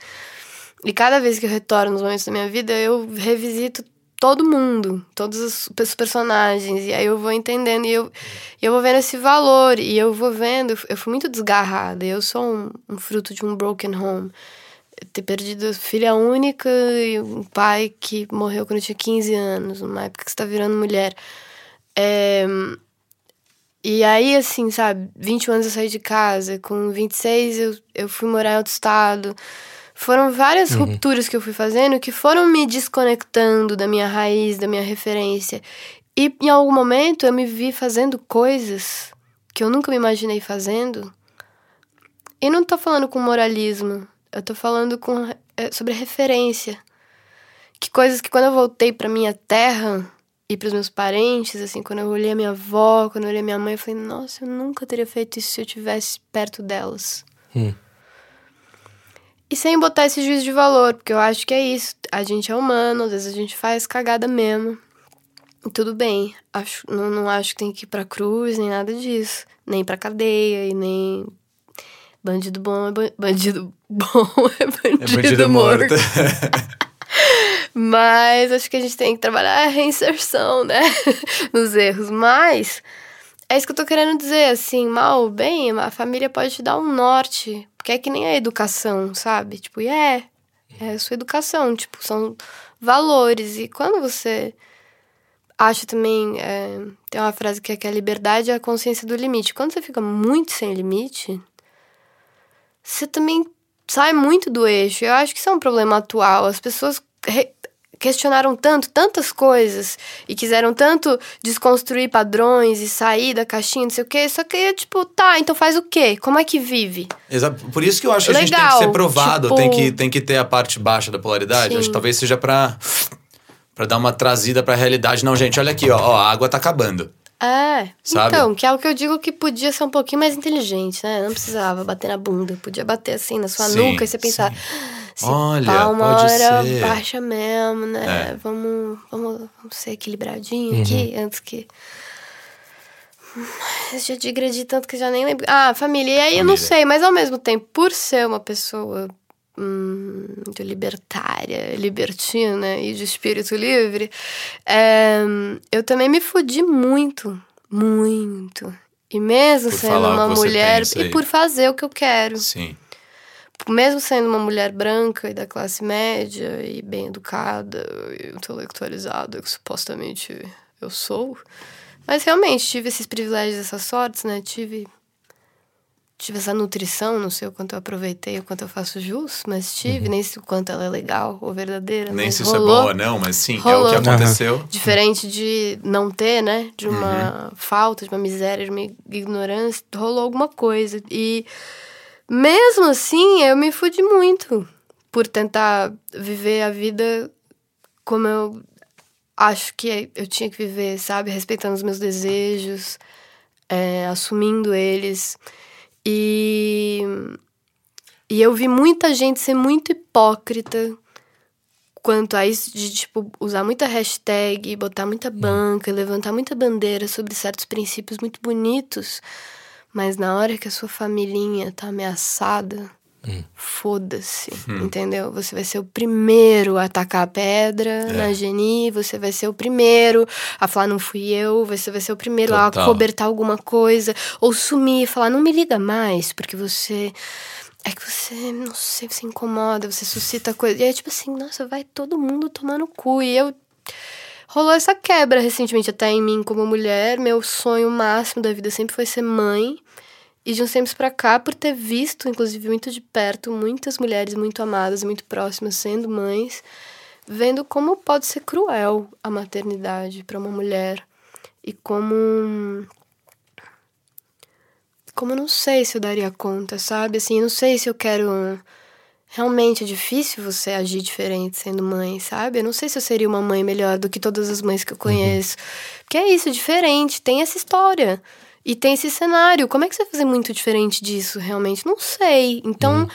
E cada vez que eu retorno nos momentos da minha vida, eu revisito todo mundo, todos os personagens, e aí eu vou entendendo e eu, eu vou vendo esse valor, e eu vou vendo, eu fui muito desgarrada, eu sou um, um fruto de um broken home. Ter perdido filha única e um pai que morreu quando eu tinha 15 anos, numa época que você tá virando mulher. É, e aí, assim, sabe, 21 anos eu saí de casa, com 26 eu, eu fui morar em outro estado. Foram várias rupturas que eu fui fazendo que foram me desconectando da minha raiz, da minha referência. E em algum momento eu me vi fazendo coisas que eu nunca me imaginei fazendo. E não tô falando com moralismo, eu tô falando com, é, sobre referência. Que coisas que quando eu voltei pra minha terra e pros meus parentes, assim, quando eu olhei a minha avó, quando eu olhei a minha mãe, eu falei, nossa, eu nunca teria feito isso se eu tivesse perto delas. Hum. E sem botar esse juízo de valor, porque eu acho que é isso. A gente é humano, às vezes a gente faz cagada mesmo. E tudo bem. Acho, não, não acho que tem que ir pra cruz, nem nada disso. Nem pra cadeia, e nem. Bandido bom é ba- bandido bom é bandido, É bandido morto. morto. Mas acho que a gente tem que trabalhar a reinserção, né? Nos erros. Mas é isso que eu tô querendo dizer, assim, mal ou bem, a família pode te dar um norte. Porque é que nem a educação, sabe? Tipo, e é, é a sua educação, tipo, são valores. E quando você acha também, é, tem uma frase que é que a liberdade é a consciência do limite. Quando você fica muito sem limite, você também sai muito do eixo. Eu acho que isso é um problema atual. As pessoas questionaram tanto, tantas coisas e quiseram tanto desconstruir padrões e sair da caixinha, não sei o quê. Só que é tipo, tá, então faz o quê? Como é que vive? Exato. Por isso que eu acho que a gente tem que Legal, ser provado, tipo- tem, que, tem que ter a parte baixa da polaridade. Sim. Acho que talvez seja pra, pra dar uma trazida pra realidade. Não, gente, olha aqui, ó, ó, a água tá acabando. É, Sabe? então, que é o que eu digo que podia ser um pouquinho mais inteligente, né? Não precisava bater na bunda, podia bater assim na sua Sim, nuca e você pensar, se Olha, pá, uma pode hora ser." baixa mesmo, né? É. Vamos, vamos, vamos ser equilibradinho Uhum. aqui, antes que... Mas já digredi tanto que já nem lembro. Ah, família. E aí eu não Família. sei, mas ao mesmo tempo, por ser uma pessoa hum, muito libertária, libertina e de espírito livre, é, eu também me fudi muito, muito. E mesmo Por sendo uma mulher, e por fazer o que eu quero. Sim. Mesmo sendo uma mulher branca e da classe média e bem educada e intelectualizada, que supostamente eu sou. Mas realmente tive esses privilégios, essas sortes, né? Tive tive essa nutrição, não sei o quanto eu aproveitei, o quanto eu faço jus, mas tive, nem sei o quanto ela é legal ou verdadeira. Nem se isso é rolou. boa, não, mas sim, é o Rolou. que aconteceu. Diferente de não ter, né? De uma Uhum. falta, de uma miséria, de uma ignorância, rolou alguma coisa. E mesmo assim, eu me fudi muito por tentar viver a vida como eu acho que eu tinha que viver, sabe? Respeitando os meus desejos, é, assumindo eles. E, e eu vi muita gente ser muito hipócrita quanto a isso de, tipo, usar muita hashtag, botar muita banca, levantar muita bandeira sobre certos princípios muito bonitos, mas na hora que a sua familhinha tá ameaçada, foda-se, entendeu? Você vai ser o primeiro a atacar a pedra na Geni, você vai ser o primeiro a falar não fui eu, você vai ser o primeiro a Total. cobertar alguma coisa, ou sumir e falar não me liga mais, porque você é que você, não sei, você incomoda, você suscita coisa. E aí, tipo assim, nossa, vai todo mundo tomar no cu. E eu. Rolou essa quebra recentemente até em mim como mulher. Meu sonho máximo da vida sempre foi ser mãe. E de uns tempos pra cá, por ter visto, inclusive, muito de perto, muitas mulheres muito amadas, muito próximas sendo mães, vendo como pode ser cruel a maternidade pra uma mulher. E como como eu não sei se eu daria conta, sabe? Assim, eu não sei se eu quero. Realmente é difícil você agir diferente sendo mãe, sabe? Eu não sei se eu seria uma mãe melhor do que todas as mães que eu conheço. Porque é isso, é diferente, tem essa história. E tem esse cenário. Como é que você vai fazer muito diferente disso, realmente? Não sei. Então.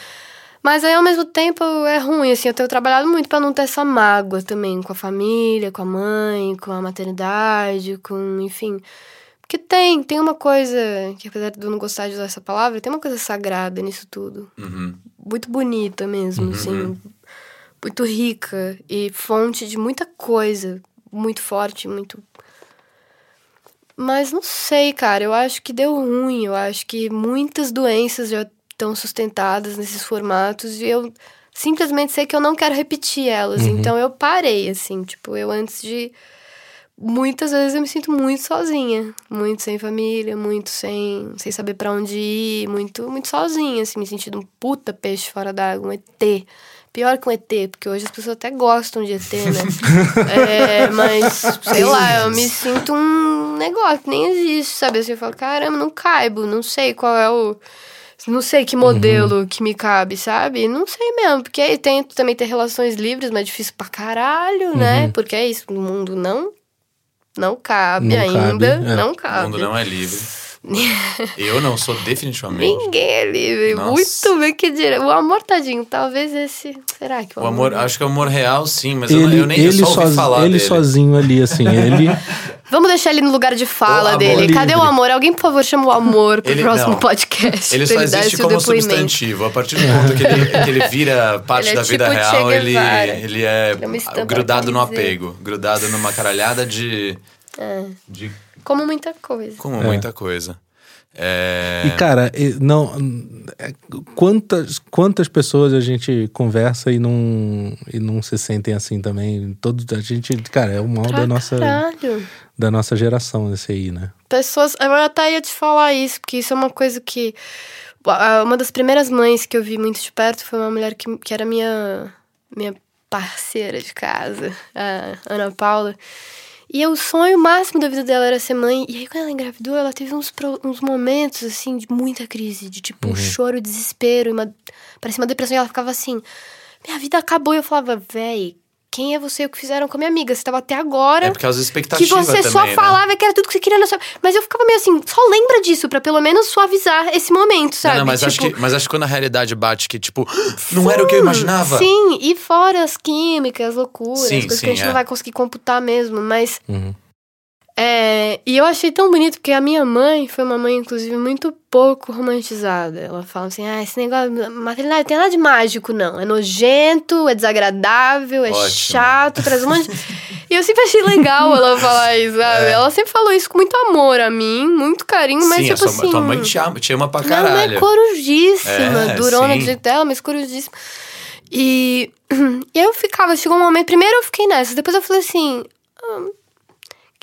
Mas aí, ao mesmo tempo, é ruim, assim. Eu tenho trabalhado muito pra não ter essa mágoa também com a família, com a mãe, com a maternidade, com. Enfim. Porque tem, tem uma coisa, que apesar de eu não gostar de usar essa palavra, tem uma coisa sagrada nisso tudo. Uhum. Muito bonita mesmo, assim. Muito rica e fonte de muita coisa. Muito forte, muito. Mas não sei, cara. Eu acho que deu ruim. Eu acho que muitas doenças já estão sustentadas nesses formatos e eu simplesmente sei que eu não quero repetir elas. Então eu parei, assim. Tipo, eu antes de muitas vezes eu me sinto muito sozinha, muito sem família, muito sem, sem saber pra onde ir, muito muito sozinha, assim, me sentindo um puta peixe fora d'água, um ET. Pior que um ET, porque hoje as pessoas até gostam de ET, né? é, mas, sei lá, eu me sinto um negócio que nem existe, sabe? Assim, eu falo, caramba, não caibo, não sei qual é o. Não sei que modelo que me cabe, sabe? Não sei mesmo, porque aí tento também ter relações livres, mas é difícil pra caralho, né? Porque é isso, o mundo não não cabe Não ainda, cabe, é. não O cabe. mundo não é livre. Eu não sou definitivamente. Ninguém é livre. Nossa. Muito bem que dire... O amor, tadinho, talvez esse. Será que o, O amor, acho que é o amor real, sim, mas eu, Ele, eu nem eu ele, só ouvi soz- falar ele dele. sozinho ali, assim, ele. Vamos deixar ele no lugar de fala amor dele. livre. Cadê o amor? Alguém, por favor, chama o amor pro Ele- próximo não. podcast. Ele só existe como substantivo. A partir do ponto que ele, que ele vira parte Ele é da vida tipo real, ele, ele é é grudado no apego. Grudado numa caralhada de. É. de Como muita coisa. como muita coisa. É... E, cara, não. é, Quantas, quantas pessoas a gente conversa e não, e não se sentem assim também? Todo, a gente, cara, é o mal Pra da nossa, caralho. da nossa geração, esse aí, né? pessoas. Eu até ia te falar isso, porque isso é uma coisa que. Uma das primeiras mães que eu vi muito de perto foi uma mulher que, que era minha, minha parceira de casa, a Ana Paula. E o sonho máximo da vida dela era ser mãe. E aí, quando ela engravidou, ela teve uns, uns momentos, assim, de muita crise. De, tipo, um choro, desespero. e Uma, parecia uma depressão. E ela ficava assim... Minha vida acabou. E eu falava, véi, quem é você? E O que fizeram com a minha amiga? Você tava até agora É por causa da que expectativa você também, só né? falava que era tudo que você queria na sua... Mas eu ficava meio assim, só lembra disso, pra pelo menos suavizar esse momento, sabe? Não, não, mas, acho Tipo, que, mas acho que quando a realidade bate que, tipo, não era o que eu imaginava. Sim, e fora as químicas, as loucuras, Sim, coisas sim, que a gente é. não vai conseguir computar mesmo, mas... Uhum. É, e eu achei tão bonito, porque a minha mãe foi uma mãe, inclusive, muito pouco romantizada. Ela fala assim, ah, esse negócio, maternidade não tem nada de mágico, não. É nojento, é desagradável, é Ótimo. chato, traz um monte. E eu sempre achei legal ela falar isso, sabe? É. Ela sempre falou isso com muito amor a mim, muito carinho, mas sim, tipo a sua, assim... tua mãe te ama, te ama pra caralho. é corujíssima, É, durona do jeito dela, mas corujíssima. E, e eu ficava, chegou um momento, primeiro eu fiquei nessa, depois eu falei assim, "Ah,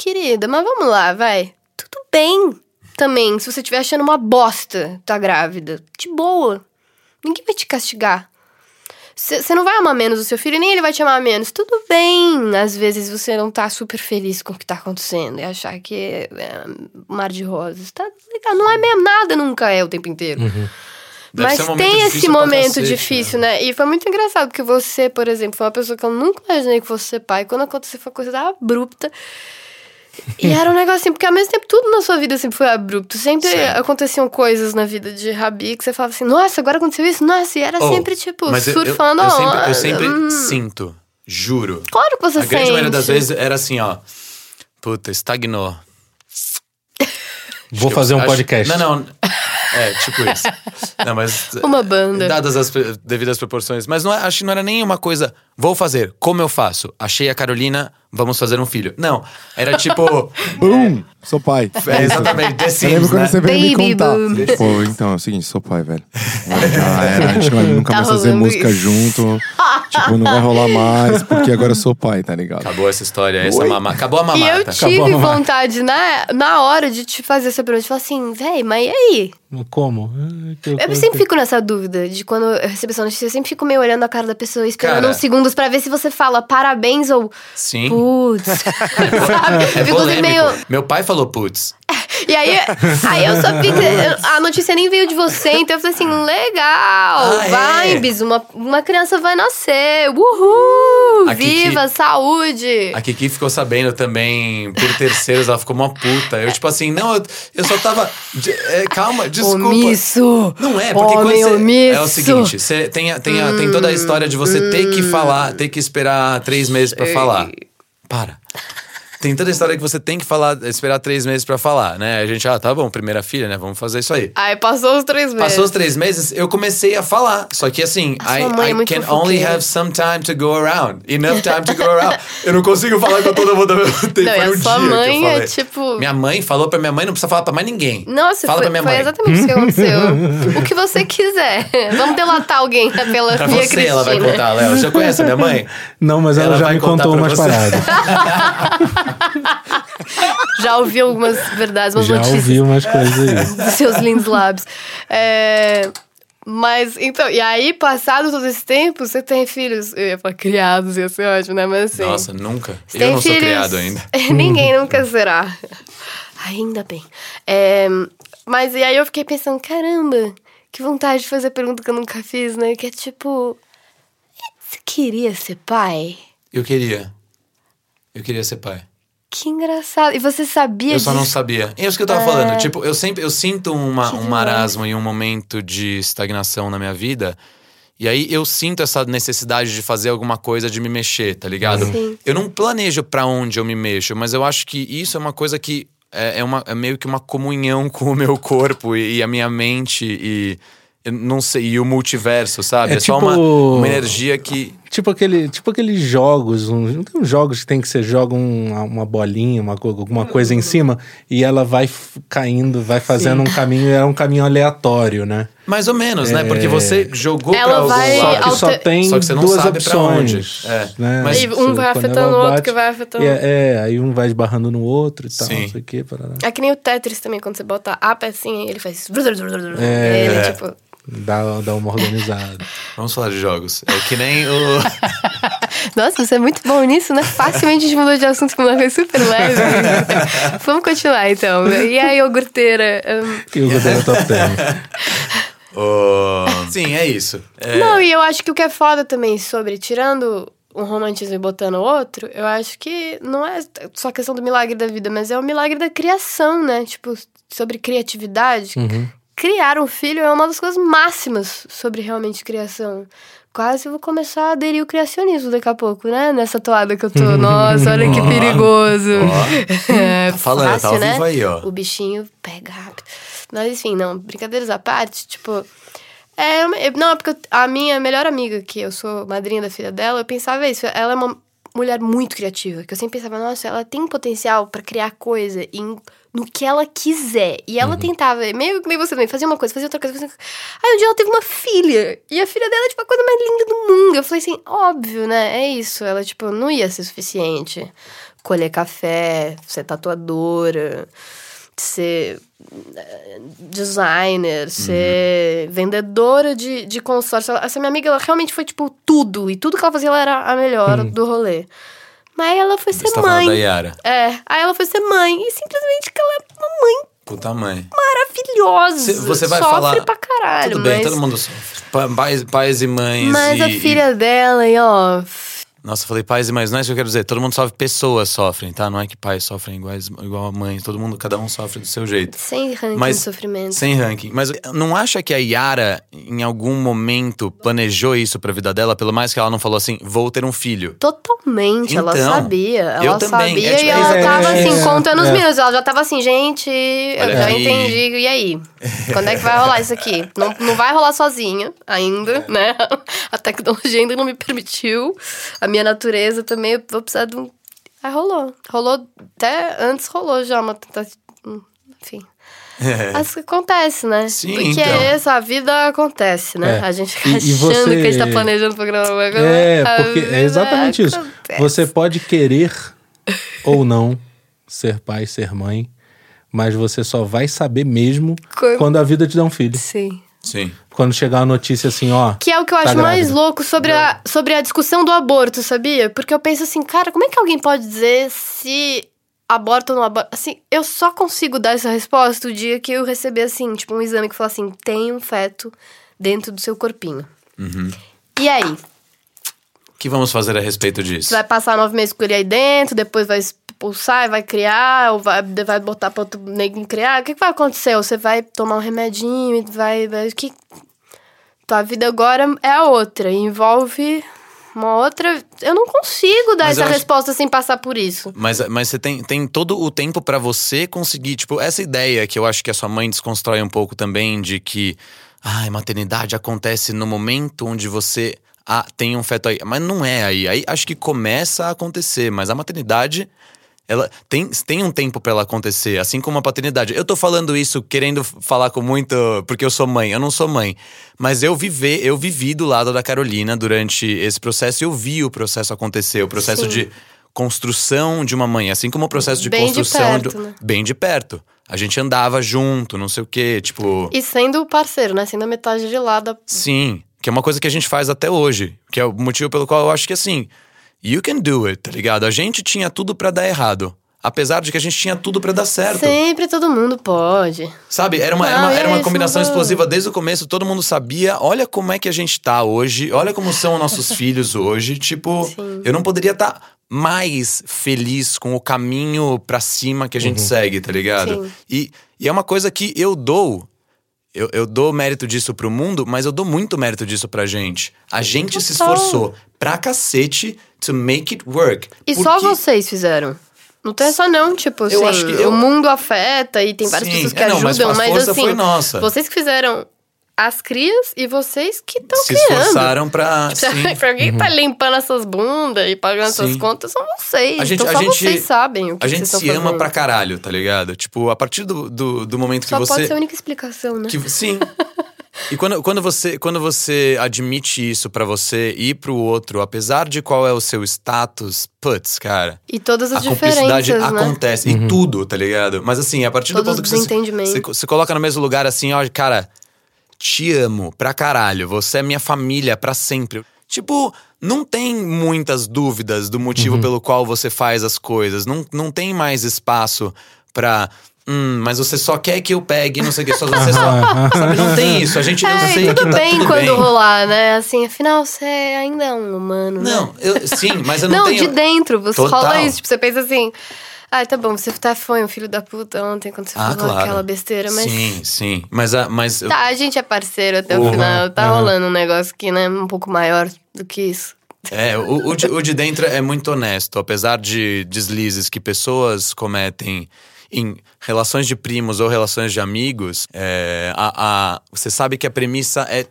querida, mas vamos lá, vai. Tudo bem, também, se você estiver achando uma bosta, tá grávida, de boa. Ninguém vai te castigar. Você não vai amar menos o seu filho, nem ele vai te amar menos. Tudo bem, às vezes você não tá super feliz com o que tá acontecendo e achar que é, é mar de rosas. Tá legal, não é mesmo, nada nunca é o tempo inteiro. Deve Mas um tem esse momento cacete, difícil, né? E foi muito engraçado, porque você, por exemplo, foi uma pessoa que eu nunca imaginei que fosse ser pai. Quando aconteceu, foi uma coisa abrupta. E era um negócio assim, porque ao mesmo tempo tudo na sua vida sempre foi abrupto. Sempre Sim. aconteciam coisas na vida de Rabi que você falava assim, nossa, agora aconteceu isso? Nossa, e era Oh, sempre, tipo, mas eu- eu- surfando eu, a sempre, onda. eu sempre Hum, sinto, juro. Claro que você A sente. grande maioria das vezes era assim, ó. Puta, estagnou. Vou fazer um acho- podcast. Não, não. É, tipo isso. Não, mas. Uma banda. Dadas as devidas proporções. Mas não, é- acho que não era nem uma coisa. Vou fazer. Como eu faço? Achei a Carolina, vamos fazer um filho. Não. Era tipo. Boom! Sou pai. É, exatamente, The Eu lembro Sims, quando né? você veio me Baby contar. boom. Pô, então, é o seguinte, sou pai, velho. Já era, a gente vai nunca Tá mais fazer rolando música isso. junto. tipo, não vai rolar mais, porque agora eu sou pai, tá ligado? Acabou essa história, essa Oi? mama... Acabou a E eu mamata. tive mamata. vontade, na, na hora de te fazer essa pergunta, de falar assim, véi, mas e aí? Como? Ah, que Eu sempre fico nessa dúvida de quando eu recebo essa notícia, eu sempre fico meio olhando a cara da pessoa, esperando Cara. uns segundos pra ver se você fala parabéns ou Sim. Putz. Sabe? É assim meio. Meu pai falou putz. E aí, aí eu só fico. A notícia nem veio de você, então eu falei assim: legal, Ah, é? vibes, uma, uma criança vai nascer, uhul, A Kiki- viva, saúde. A Kiki ficou sabendo também por terceiros, ela ficou uma puta. Eu, tipo assim, não, eu, eu só tava. de- é, calma, desculpa. Omisso. Não é, porque Homem quando você. omisso. É o seguinte, você tem, a- tem, a- tem toda a história de você ter que falar, ter que esperar três meses pra falar. Para. Tem toda a história que você tem que falar, esperar três meses pra falar, né? A gente, ah, tá bom, primeira filha, né? Vamos fazer isso aí. Aí passou os três meses. Passou os três meses, eu comecei a falar. Só que assim, A I, é I muito can only have some time to go around. Enough time to go around. eu não consigo falar com todo mundo ao mesmo tempo. Não, Foi a um sua dia que eu mãe é tipo- Minha mãe falou pra minha mãe, não precisa falar pra mais ninguém. Nossa, Fala foi, pra minha foi mãe. exatamente isso que aconteceu. o que você quiser. Vamos delatar alguém pela Pra Fia você, Cristina. ela vai contar, Léo. Já conhece a minha mãe? Não, mas ela, Ela já vai me contar contou pra umas você. paradas. Já ouvi algumas verdades, umas já notícias ouvi umas coisas aí. dos seus lindos lábios. É, Mas, então, e aí, passado todo esse tempo, você tem filhos. Eu ia falar criados, ia ser ótimo, né? Mas assim. Nossa, nunca. Eu tem não sou filhos- criado ainda. Ninguém nunca será. Ainda bem. É, Mas e aí eu fiquei pensando, caramba, que vontade de fazer a pergunta que eu nunca fiz, né? Que é tipo. Você queria ser pai? Eu queria. Eu queria ser pai. Que engraçado. E você sabia Eu só não disso? sabia. É isso que eu tava falando. Tipo, eu sempre eu sinto uma, um marasmo e um momento de estagnação na minha vida. E aí eu sinto essa necessidade de fazer alguma coisa, de me mexer, tá ligado? Sim. Eu não planejo pra onde eu me mexo, mas eu acho que isso é uma coisa que é, é uma, é meio que uma comunhão com o meu corpo e, e a minha mente e eu não sei, e o multiverso, sabe? É É, só tipo- uma, uma energia que Tipo, aquele, tipo aqueles jogos, uns, não tem uns jogos que tem que você joga um- uma bolinha, uma, alguma coisa em cima e ela vai caindo, vai fazendo um caminho, é um caminho aleatório, né? Mais ou menos, é. né? Porque é. você jogou ela pra algum vai só que só tem só que você não duas sabe opções, onde. É. Né? Mas, um vai afetando o é, outro que vai afetando. É, é, aí um vai esbarrando no outro e tal, Sim. não sei o quê. Parará. É que nem o Tetris também, quando você bota a pecinha, ele faz. É. Ele, é. tipo. Dá, dá uma organizada. Vamos falar de jogos. É que nem o. Nossa, você é muito bom nisso, né? Facilmente a gente mudou de assunto com uma coisa super leve. Vamos continuar então. E a iogurteira? Um... Iogurteira top 10. Uh... Sim, é isso. É... Não, e eu acho que o que é foda também sobre, tirando um romantismo e botando outro, eu acho que não é só a questão do milagre da vida, mas é o milagre da criação, né? Tipo, sobre criatividade. Uhum. Criar um filho é uma das coisas máximas sobre realmente criação. Quase vou começar a aderir o criacionismo daqui a pouco, né? Nessa toada que eu tô. Nossa, olha que perigoso. Oh, oh. É, tá falando, fácil, tá né? aí, ó. O bichinho pega rápido. Mas enfim, não, brincadeiras à parte, tipo. É, eu- não, é porque eu- a minha melhor amiga, que eu sou madrinha da filha dela, eu pensava isso. Ela é uma mulher muito criativa. Que eu sempre pensava, nossa, ela tem potencial pra criar coisa em, no que ela quiser. E ela tentava, meio que nem você também, fazia uma coisa, fazia outra coisa. Fazia... Aí um dia ela teve uma filha. E a filha dela é tipo a coisa mais linda do mundo. Eu falei assim, óbvio, né? É isso. Ela, tipo, não ia ser suficiente. Colher café, ser tatuadora ser designer, ser vendedora de, de consórcio. Essa minha amiga, ela realmente foi, tipo, tudo. E tudo que ela fazia, ela era a melhor do rolê. Mas aí ela foi ser Você tá falando mãe. da Yara. É, aí ela foi ser mãe. E simplesmente que ela é uma mãe Puta mãe. maravilhosa. Cê- você vai Sofre falar- pra caralho, Tudo bem, mas... todo mundo sofre. Pa- Pais, pais e mães. Mas e, a filha dela, e ó... Nossa, eu falei pais e mães, não é isso que eu quero dizer. Todo mundo sofre, pessoas sofrem, tá? Não é que pais sofrem iguais, igual a mãe. Todo mundo, cada um sofre do seu jeito. Sem ranking Mas- de sofrimento. Sem ranking. Mas não acha que a Yara, em algum momento, planejou isso pra vida dela? Pelo mais que ela não falou assim, vou ter um filho. Totalmente, ela Então, sabia. Ela eu também, sabia é tipo- e ela é, tava é, assim, é, contando os é. minutos. Ela já tava assim, gente, eu Olha já entendi. E aí? Quando é que vai rolar isso aqui? Não, não vai rolar sozinha ainda, né? A tecnologia ainda não me permitiu. A minha natureza também, eu vou precisar de um. Aí rolou. Rolou, até antes rolou já uma tentativa. Enfim. Mas acontece, né? É. Sim, Porque então. é isso, a vida acontece, né? É. A gente fica E- e achando você- que a gente tá planejando o programa. É, A porque é exatamente isso. acontece. Você pode querer ou não ser pai, ser mãe, mas você só vai saber mesmo Quando- quando a vida te dá um filho. Sim. Sim. Quando chegar a notícia assim, ó. Que é o que eu Tá acho mais grávida. louco sobre a, sobre a discussão do aborto, sabia? Porque eu penso assim, cara, como é que alguém pode dizer se aborta ou não aborta? Assim, eu só consigo dar essa resposta o dia que eu receber, assim, tipo, um exame que fala assim, tem um feto dentro do seu corpinho. Uhum. E aí? O que vamos fazer a respeito disso? Você vai passar nove meses com ele aí dentro, depois vai expulsar, vai criar, ou vai, vai botar pra outro neguinho criar? O que, que vai acontecer? Ou você vai tomar um remedinho e vai. vai que... Tua vida agora é a outra. Envolve uma outra. Eu não consigo dar Mas essa acho- resposta sem passar por isso. Mas, mas você tem, tem todo o tempo pra você conseguir, tipo, essa ideia que eu acho que a sua mãe desconstrói um pouco também, de que ai, maternidade acontece no momento onde você ah, tem um feto aí. Mas não é aí. Aí acho que começa a acontecer, mas a maternidade. Ela tem, tem um tempo pra ela acontecer, assim como a paternidade. Eu tô falando isso querendo falar com muito. Porque eu sou mãe, eu não sou mãe. Mas eu vivi, eu vivi do lado da Carolina durante esse processo e eu vi o processo acontecer, o processo Sim. de construção de uma mãe, assim como o processo de Bem de construção perto, né? bem de perto. A gente andava junto, não sei o quê, tipo. E sendo o parceiro, né? Sendo a metade de lá da. Sim, que é uma coisa que a gente faz até hoje, que é o motivo pelo qual eu acho que assim, you can do it, tá ligado? A gente tinha tudo pra dar errado, apesar de que a gente tinha tudo pra dar certo. Sempre todo mundo pode. Sabe? Era uma, era uma, e era é uma isso, combinação explosiva desde o começo, todo mundo sabia. Olha como é que a gente tá hoje, olha como são nossos filhos hoje. Tipo, Sim. eu não poderia estar mais feliz com o caminho pra cima que a gente segue, tá ligado? Sim. E, e é uma coisa que eu dou. Eu, eu dou mérito disso pro mundo, mas eu dou muito mérito disso pra gente. A gente se Total. esforçou pra cacete to make it work. E só Porque- vocês fizeram. Não tem essa não, tipo assim, Eu acho que eu- o mundo afeta e tem várias Sim, pessoas que é, não, mas ajudam, a mas, força assim, foi nossa. vocês que fizeram as crias e vocês que estão se criando. esforçaram pra. Se sim. se alguém tá limpando essas bundas e pagando essas contas, são vocês. A gente- então a só gente- vocês sabem o que A que gente vocês se estão ama fazendo. pra caralho, tá ligado? Tipo, a partir do, do, do momento que Só você. pode ser a única explicação, né? que, sim. E quando, quando, você, quando você admite isso pra você e pro outro, apesar de qual é o seu status, putz, cara. E todas as a cumplicidade diferenças, né? acontece. E tudo, tá ligado? Mas assim, a partir do Todos ponto que você, você, você coloca no mesmo lugar assim, ó, cara, te amo pra caralho. Você é minha família pra sempre. Tipo, não tem muitas dúvidas do motivo Uhum. pelo qual você faz as coisas. Não, não tem mais espaço pra. Hum, mas você só quer que eu pegue, não sei o que, só você só. sabe, não tem isso. A gente, eu É, sei tudo que tá bem tudo quando bem. rolar, né? Assim, afinal, você ainda é um humano, né? Não, eu, sim, mas eu não, Não, tenho. de dentro, você Total. rola isso. Tipo, você pensa assim. Ah, tá bom, você tá foi um filho da puta ontem quando você Ah, falou claro. aquela besteira, mas. Sim, sim. Mas, a- mas eu- Tá, a gente é parceiro até o Uhum, final. Tá uhum. rolando um negócio aqui, né? Um pouco maior do que isso. É, o, o de, o de dentro é muito honesto, apesar de deslizes que pessoas cometem em relações de primos ou relações de amigos, é, a, a- você sabe que a premissa é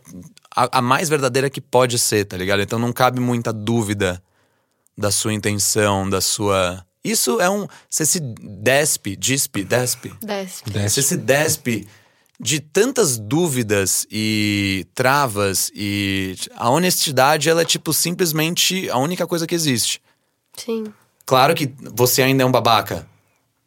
a, a mais verdadeira que pode ser, tá ligado? Então não cabe muita dúvida da sua intenção, da sua. Isso é um. Você se despe, dispe, despe. Desce. Você Desce. se despe de tantas dúvidas e travas e a honestidade ela é tipo simplesmente a única coisa que existe. Sim. Claro que você ainda é um babaca.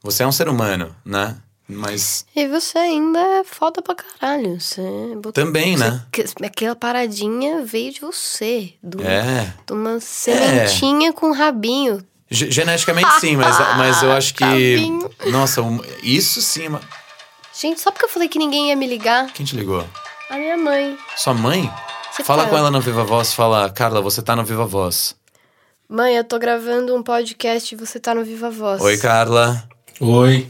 Você é um ser humano, né? Mas E você ainda é foda pra caralho. Você botou- Também, né? você- que- Aquela paradinha veio de você. Do, é. de uma sementinha com rabinho. Ge- Geneticamente sim, mas, mas eu acho que. Cabinho. Nossa, isso sim. ma- Gente, só porque eu falei que ninguém ia me ligar, Quem te ligou? a minha mãe. Sua mãe? Você Fala com ela no Viva Voz, fala, Carla, você tá no Viva Voz. Mãe, eu tô gravando um podcast e você tá no Viva Voz. Oi, Carla. Oi.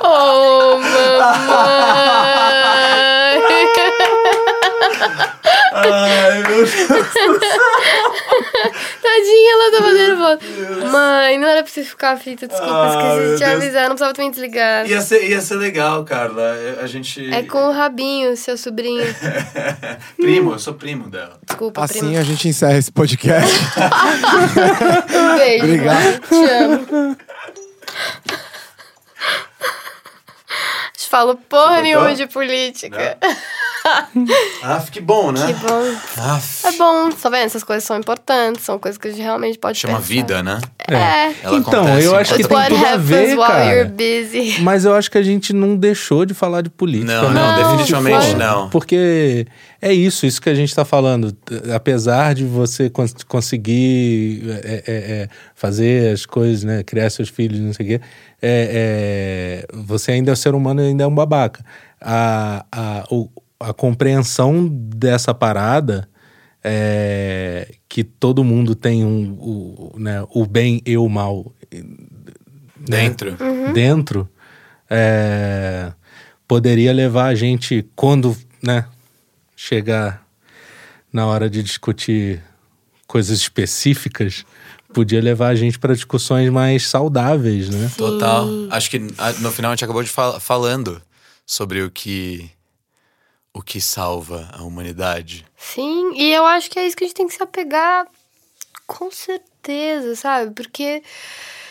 Oh, mamãe! Ai, meu Deus. Tadinha, ela tá fazendo voz. Mãe, não era pra você ficar aflita, desculpa, Ah, esqueci de te Deus. avisar, não precisava também desligar. Ia ser, ia ser legal, Carla. A gente. É com o Rabinho, seu sobrinho. primo, eu sou primo dela. Desculpa, Assim primo. a gente encerra esse podcast. Um beijo. Obrigado. mãe. Te amo. Te falo porra nenhuma de política. Ah, que bom, né? Que bom. Ah, É bom, tá vendo? Essas coisas são importantes, são coisas que a gente realmente pode chama pensar. vida, né? É. Ela Então, acontece eu acho que tem tudo a ver, while cara. you're busy. Mas eu acho que a gente não deixou de falar de política. Não, né? não, Não, definitivamente foi. não. Porque é isso, isso que a gente está falando. Apesar de você cons- conseguir é, é, é, fazer as coisas, né? Criar seus filhos, não sei o quê, é, é, você ainda é um ser humano e ainda é um babaca. A, a, o- a compreensão dessa parada é que todo mundo tem um, o, né, o bem e o mal né, Dentro. dentro é, poderia levar a gente, quando né, chegar na hora de discutir coisas específicas, podia levar a gente para discussões mais saudáveis, né? Total. Acho que no final a gente acabou de fal falando sobre o que o que salva a humanidade. Sim, e eu acho que é isso que a gente tem que se apegar com certeza, sabe? Porque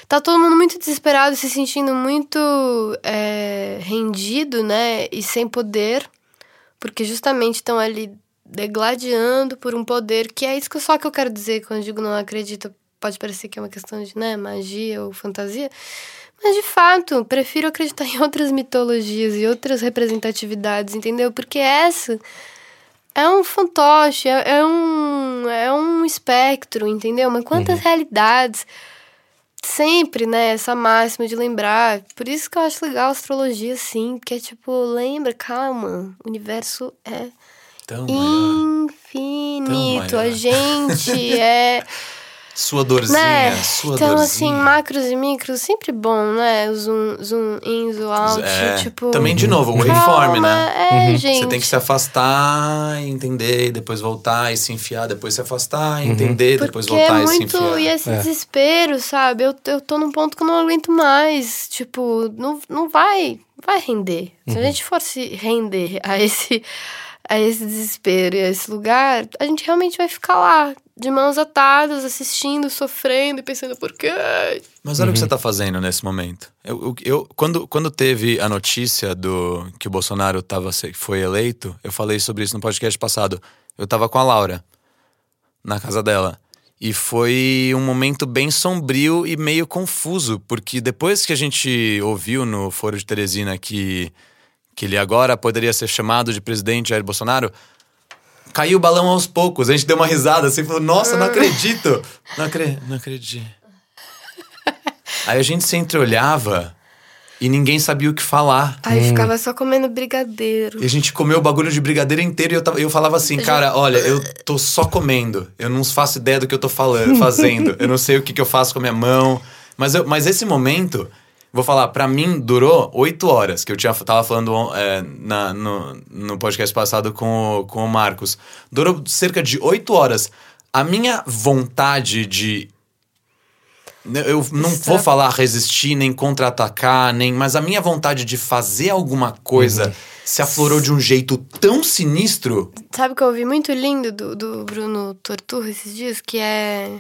tá todo mundo muito desesperado, se sentindo muito é, rendido, né? E sem poder, porque justamente estão ali degladiando por um poder que é isso que só que eu quero dizer quando eu digo não acredito. Pode parecer que é uma questão de né, magia ou fantasia, mas de fato, prefiro acreditar em outras mitologias e outras representatividades, entendeu? Porque essa é um fantoche, é, é um, é um espectro, entendeu? Mas quantas realidades. Sempre, né? Essa máxima de lembrar. Por isso que eu acho legal a astrologia, assim, porque é tipo, lembra, calma, o universo é maior. infinito. Tão A gente é. sua dorzinha, né? sua então, dorzinha. assim, macros e micros, sempre bom, né? O zoom, zoom in, zoom out. É, tipo. Também de novo, waveform, né? É, gente. Você tem que se afastar, entender, depois voltar e se enfiar, depois se afastar, entender, depois Porque voltar é e se muito. enfiar. E esse É. desespero, sabe? Eu, eu tô num ponto que eu não aguento mais. Tipo, não, não vai. Vai render. Se a gente for se render a esse, a esse desespero e a esse lugar, a gente realmente vai ficar lá, de mãos atadas, assistindo, sofrendo e pensando por quê? Mas olha o que você tá fazendo nesse momento. Eu, eu, eu- quando, quando teve a notícia do que o Bolsonaro tava, foi eleito, eu falei sobre isso no podcast passado. Eu tava com a Laura, na casa dela. E foi um momento bem sombrio e meio confuso, porque depois que a gente ouviu no Foro de Teresina que, que ele agora poderia ser chamado de presidente Jair Bolsonaro, caiu o balão aos poucos. A gente deu uma risada assim, falou: Nossa, não acredito! Não, acre não acredito. Aí a gente se entreolhava e ninguém sabia o que falar. Aí ficava só comendo brigadeiro. E a gente comeu o bagulho de brigadeiro inteiro e eu, tava- eu falava assim, cara, olha, eu tô só comendo. Eu não faço ideia do que eu tô falando, fazendo. Eu não sei o que, que eu faço com a minha mão. Mas, eu- mas esse momento, vou falar, pra mim durou oito horas, que eu tinha, tava falando é, na- no, no podcast passado com, o- com o Marcos. Durou cerca de oito horas. A minha vontade de eu não Extra- vou falar resistir, nem contra-atacar, nem. Mas a minha vontade de fazer alguma coisa se aflorou de um jeito tão sinistro. Sabe o que eu ouvi muito lindo do, do Bruno Torturra esses dias? Que é.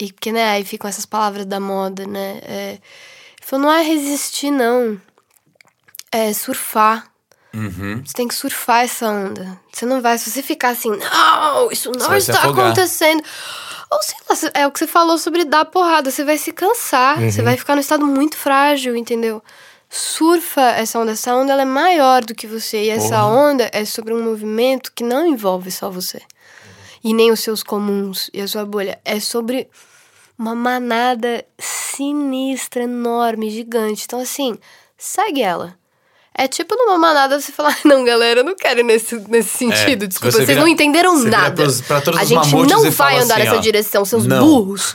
E que, né, aí ficam essas palavras da moda, né? É, falou, não é resistir, não. É surfar. Uhum. Você tem que surfar essa onda. Você não vai, se você ficar assim, não, isso não está acontecendo. Ou sei lá, é o que você falou sobre dar porrada. Você vai se cansar, você vai ficar num estado muito frágil, entendeu? Surfa essa onda. Essa onda ela é maior do que você. E essa onda é sobre um movimento que não envolve só você. E nem os seus comuns e a sua bolha. É sobre uma manada sinistra, enorme, gigante. Então, assim, segue ela. É tipo numa manada você falar, não, galera, eu não quero ir nesse, nesse sentido. É, Desculpa, você vocês vira- não entenderam nada. pros- pra todos a gente não vai andar assim, nessa ó, direção, seus não. burros.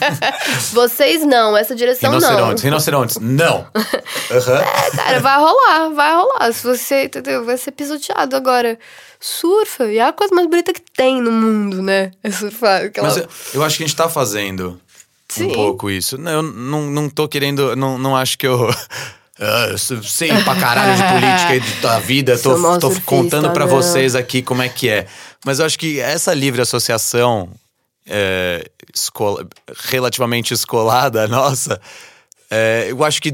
vocês não, essa direção Rinocerontes, não. rinocerontes, não. Aham. É, cara, vai rolar, vai rolar. Se você, entendeu? Vai ser pisoteado agora. Surfa, e é a coisa mais bonita que tem no mundo, né? É surfar. Aquela... Mas eu, eu acho que a gente tá fazendo Sim. um pouco isso. Não, eu não, não tô querendo. Não, não acho que eu. Ah, sei pra caralho de política e de- da vida. Tô, Sou tô surfista, contando pra né? vocês aqui como é que é. Mas eu acho que essa livre associação é, escola- relativamente escolada nossa, é, eu acho que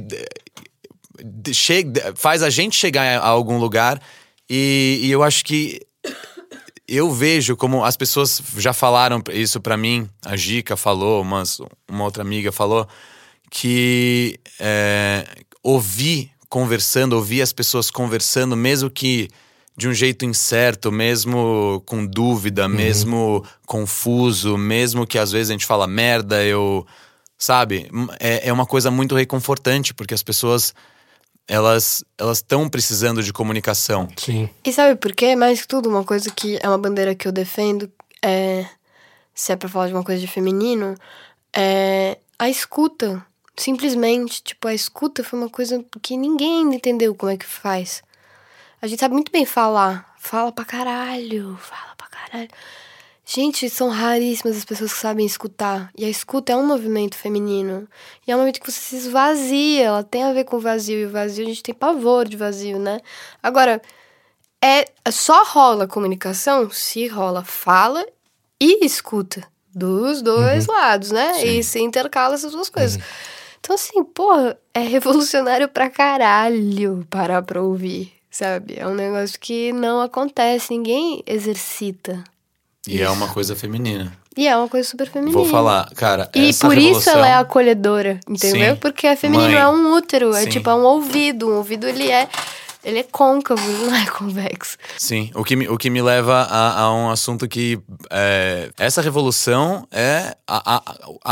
faz a gente chegar a algum lugar e, e eu acho que eu vejo como as pessoas já falaram isso pra mim, a Gica falou, umas, uma outra amiga falou, que é, ouvir conversando, ouvir as pessoas conversando, mesmo que de um jeito incerto, mesmo com dúvida, mesmo confuso, mesmo que às vezes a gente fala merda, eu. Sabe? É, é uma coisa muito reconfortante, porque as pessoas. Elas elas estão precisando de comunicação. Sim. E sabe por quê? Mais que tudo, uma coisa que é uma bandeira que eu defendo, é, se é pra falar de uma coisa de feminino, é a escuta. Simplesmente, tipo, a escuta foi uma coisa que ninguém ainda entendeu como é que faz. A gente sabe muito bem falar. Fala pra caralho, fala pra caralho. Gente, são raríssimas as pessoas que sabem escutar. E a escuta é um movimento feminino. E é um movimento que você se esvazia. Ela tem a ver com o vazio. E o vazio, a gente tem pavor de vazio, né? Agora, é só rola comunicação se rola fala e escuta. Dos dois lados, né? E se intercala essas duas coisas. Então, assim, porra, é revolucionário pra caralho parar pra ouvir, sabe? É um negócio que não acontece, ninguém exercita. E é uma coisa feminina. E é uma coisa super feminina. Vou falar, cara. E por isso revolução- ela é acolhedora, entendeu? Sim. Porque é feminino, Mãe. é um útero, é Sim. tipo, é um ouvido. Um ouvido, ele é, ele é côncavo, ele não é convexo. Sim, o que me, o que me leva a, a um assunto que é, essa revolução é a, a,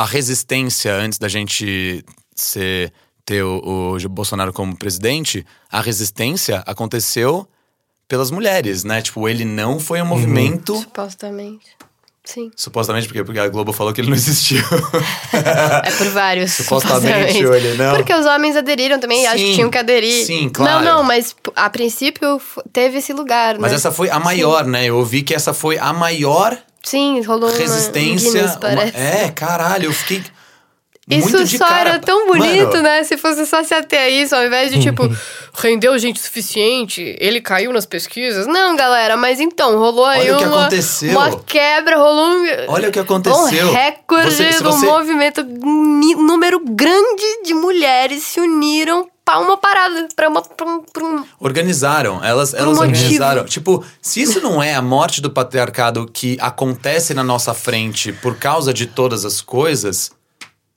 a resistência antes da gente ser, ter o, o Bolsonaro como presidente. A resistência aconteceu pelas mulheres, né? Tipo, ele não foi um movimento. Supostamente. Sim. Supostamente porque, porque a Globo falou que ele não existiu. É por vários. Supostamente, supostamente. olha, não. Porque os homens aderiram também, acho Sim, que tinham que aderir. sim, claro. Não, não, mas a princípio teve esse lugar, Mas né? essa foi a maior, né? Eu ouvi que essa foi a maior Sim, rolou uma resistência. Guinness, uma- parece. É, caralho, eu fiquei. Isso só cara. era tão bonito, Mano, né? Se fosse só se ater a isso, ao invés de, tipo, rendeu gente suficiente, ele caiu nas pesquisas. Não, galera, mas então, rolou aí Olha o que uma, aconteceu. uma quebra, rolou um... Olha o que aconteceu. Um recorde Você- do você- movimento. Um número grande de mulheres se uniram pra uma parada, pra, uma, pra, um, pra um... Organizaram, elas, elas motivo. organizaram. Tipo, se isso não é a morte do patriarcado que acontece na nossa frente por causa de todas as coisas,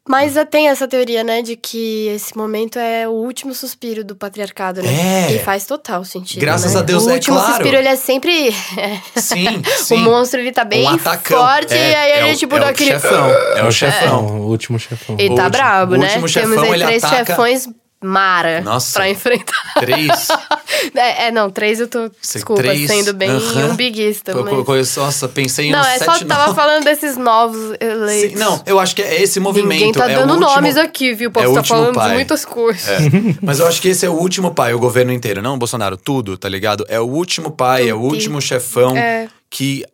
Mas tem essa teoria, né, de que esse momento é o último suspiro do patriarcado, né? É. E faz total sentido. Graças né? a Deus, o é último claro. suspiro, ele é sempre. sim, o sim. monstro, ele tá bem um forte, É, e aí é ele, o, tipo, é dá o aquele. chefão. É o chefão. o último chefão. Ele O tá último- brabo, o né? Temos aí ele três ataca- chefões mara Nossa. pra enfrentar. Três. é, é, não, três eu tô. Sei, Desculpa, três, sendo bem aham. umbiguista. Co- mas... Nossa, pensei em Não, é só que tava falando desses novos eleitos. Sim, não, eu acho que é esse movimento. Ninguém tá é dando último, nomes aqui, viu? É o estar último falando pai. de muitas coisas. É. Mas eu acho que esse é o último pai, o governo inteiro. Não, Bolsonaro, tudo, tá ligado? É o último pai, é o último chefão É. que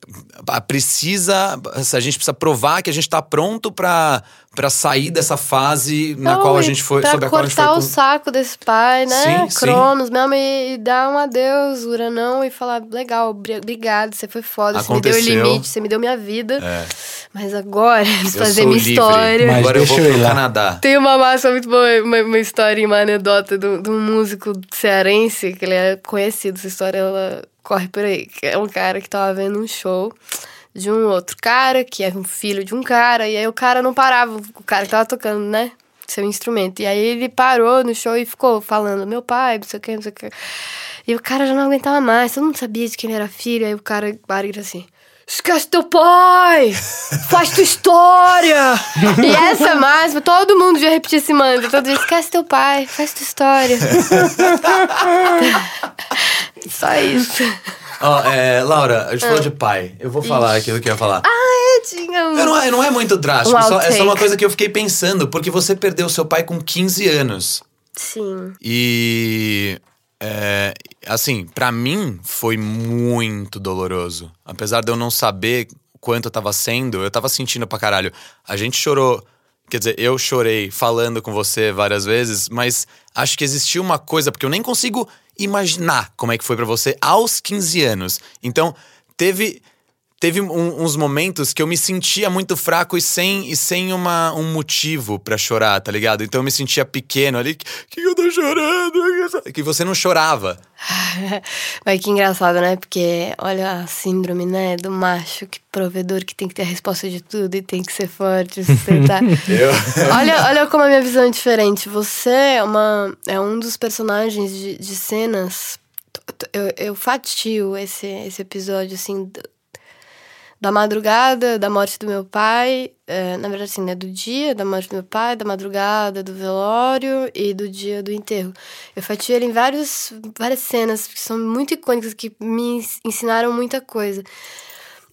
ah, precisa. A gente precisa provar que a gente tá pronto pra sair dessa fase na Não, qual a gente foi. Sobre a qual a gente foi. cortar o saco desse pai, né? Sim, sim. Cronos mesmo, e, e dar um adeus, Uranão, e falar: legal, obri- obrigado, você foi foda, você me deu o Aconteceu. limite, você me deu minha vida. É. Mas agora, fazer minha livre. história. Mas Agora eu deixa vou pro. Canadá. Tem uma massa muito boa, uma, uma história, uma anedota de um músico cearense, que ele é conhecido, essa história ela corre por aí. Que é um cara que tava vendo um show de um outro cara, que é um filho de um cara, e aí o cara não parava, o cara que tava tocando, né? Seu instrumento. E aí ele parou no show e ficou falando, meu pai, não sei o que, não sei o que. E o cara já não aguentava mais, todo mundo sabia de quem ele era filho, aí o cara para e assim. Esquece teu pai! Faz tua história! e essa máxima, todo mundo já repetia esse mantra. Todo dia, esquece teu pai, faz tua história. Só isso. Ó, é, Laura, a gente falou de pai. Eu vou falar aquilo que eu ia falar. Ah, é, tinha um... Eu não, é- não é muito drástico, Um só, é só uma coisa que eu fiquei pensando, porque você perdeu seu pai com 15 anos. Sim. E. é, assim, pra mim foi muito doloroso. Apesar de eu não saber quanto eu tava sendo, eu tava sentindo pra caralho. A gente chorou. Quer dizer, eu chorei falando com você várias vezes, mas acho que existiu uma coisa, porque eu nem consigo imaginar como é que foi pra você aos 15 anos. Então, teve. Teve um- uns momentos que eu me sentia muito fraco e sem, e sem uma, um motivo pra chorar, tá ligado? Então eu me sentia pequeno ali. Que, que eu tô chorando? Que você não chorava. Mas que engraçado, né? Porque olha a síndrome, né? Do macho, que provedor que tem que ter a resposta de tudo e tem que ser forte, sustentar. Eu. olha, olha como a minha visão é diferente. Você é, uma, é um dos personagens de, de cenas. Eu, eu fatio esse, esse episódio, assim, da madrugada, da morte do meu pai. é, na verdade, assim, né? Do dia da morte do meu pai, da madrugada do velório e do dia do enterro. Eu fatio ele em vários, várias cenas que são muito icônicas, que me ens- ensinaram muita coisa.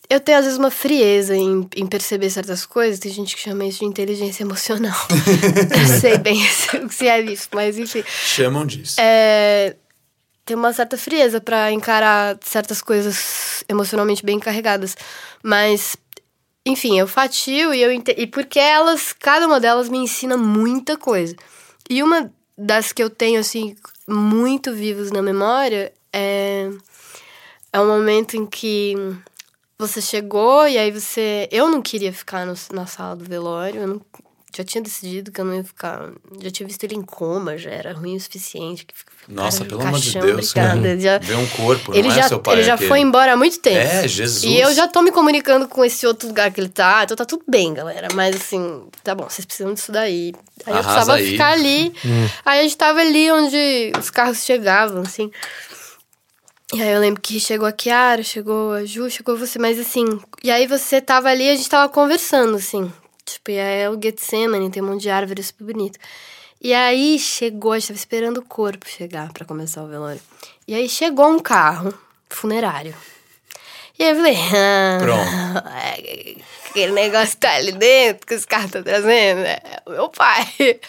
Eu tenho, às vezes, uma frieza em, em perceber certas coisas. Tem gente que chama isso de inteligência emocional. Eu sei bem o que é isso, mas enfim. Chamam disso. É, tem uma certa frieza pra encarar certas coisas emocionalmente bem carregadas. Mas, enfim, eu fatio e eu e porque elas, cada uma delas me ensina muita coisa. E uma das que eu tenho assim muito vivos na memória é é um momento em que você chegou e aí você. Eu não queria ficar no- na sala do velório, eu não- já tinha decidido que eu não ia ficar. Já tinha visto ele em coma, já era ruim o suficiente. que fica- Nossa, pelo amor de Deus. obrigada, ele já, Ver um corpo, ele não já, é seu pai. ele já aquele. foi embora há muito tempo. É, Jesus. E eu já tô me comunicando com esse outro lugar que ele tá, então tá tudo bem, galera. Mas assim, tá bom, vocês precisam disso daí. Aí eu Arrasa precisava aí. ficar ali. Aí a gente tava ali onde os carros chegavam, assim. E aí eu lembro que chegou a Kiara, chegou a Ju, chegou você, mas assim. E aí você tava ali e a gente tava conversando, assim. Tipo, e é o Getsemane, tem um monte de árvore super bonito. E aí chegou, a gente tava esperando o corpo chegar pra começar o velório. E aí chegou um carro funerário. E aí eu falei, ah, Pronto. aquele negócio tá ali dentro que os caras estão trazendo, é o meu pai.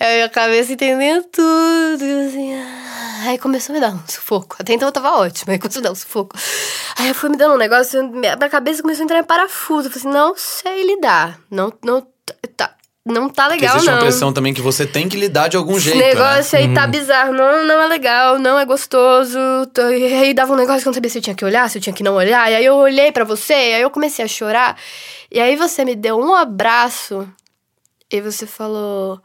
Aí a cabeça entendendo tudo, assim, ah. Aí começou a me dar um sufoco. Até então eu tava ótima, aí começou a me dar um sufoco. Aí eu fui me dando um negócio, minha cabeça começou a entrar em parafuso. Eu falei assim, não sei lidar, não, não, tá, não tá Porque legal existe não. uma pressão também que você tem que lidar de algum Esse jeito. né? negócio aí tá bizarro, não, não é legal, não é gostoso. E aí dava um negócio que eu não sabia se eu tinha que olhar, se eu tinha que não olhar. E aí eu olhei pra você, e aí eu comecei a chorar. E aí você me deu um abraço e você falou: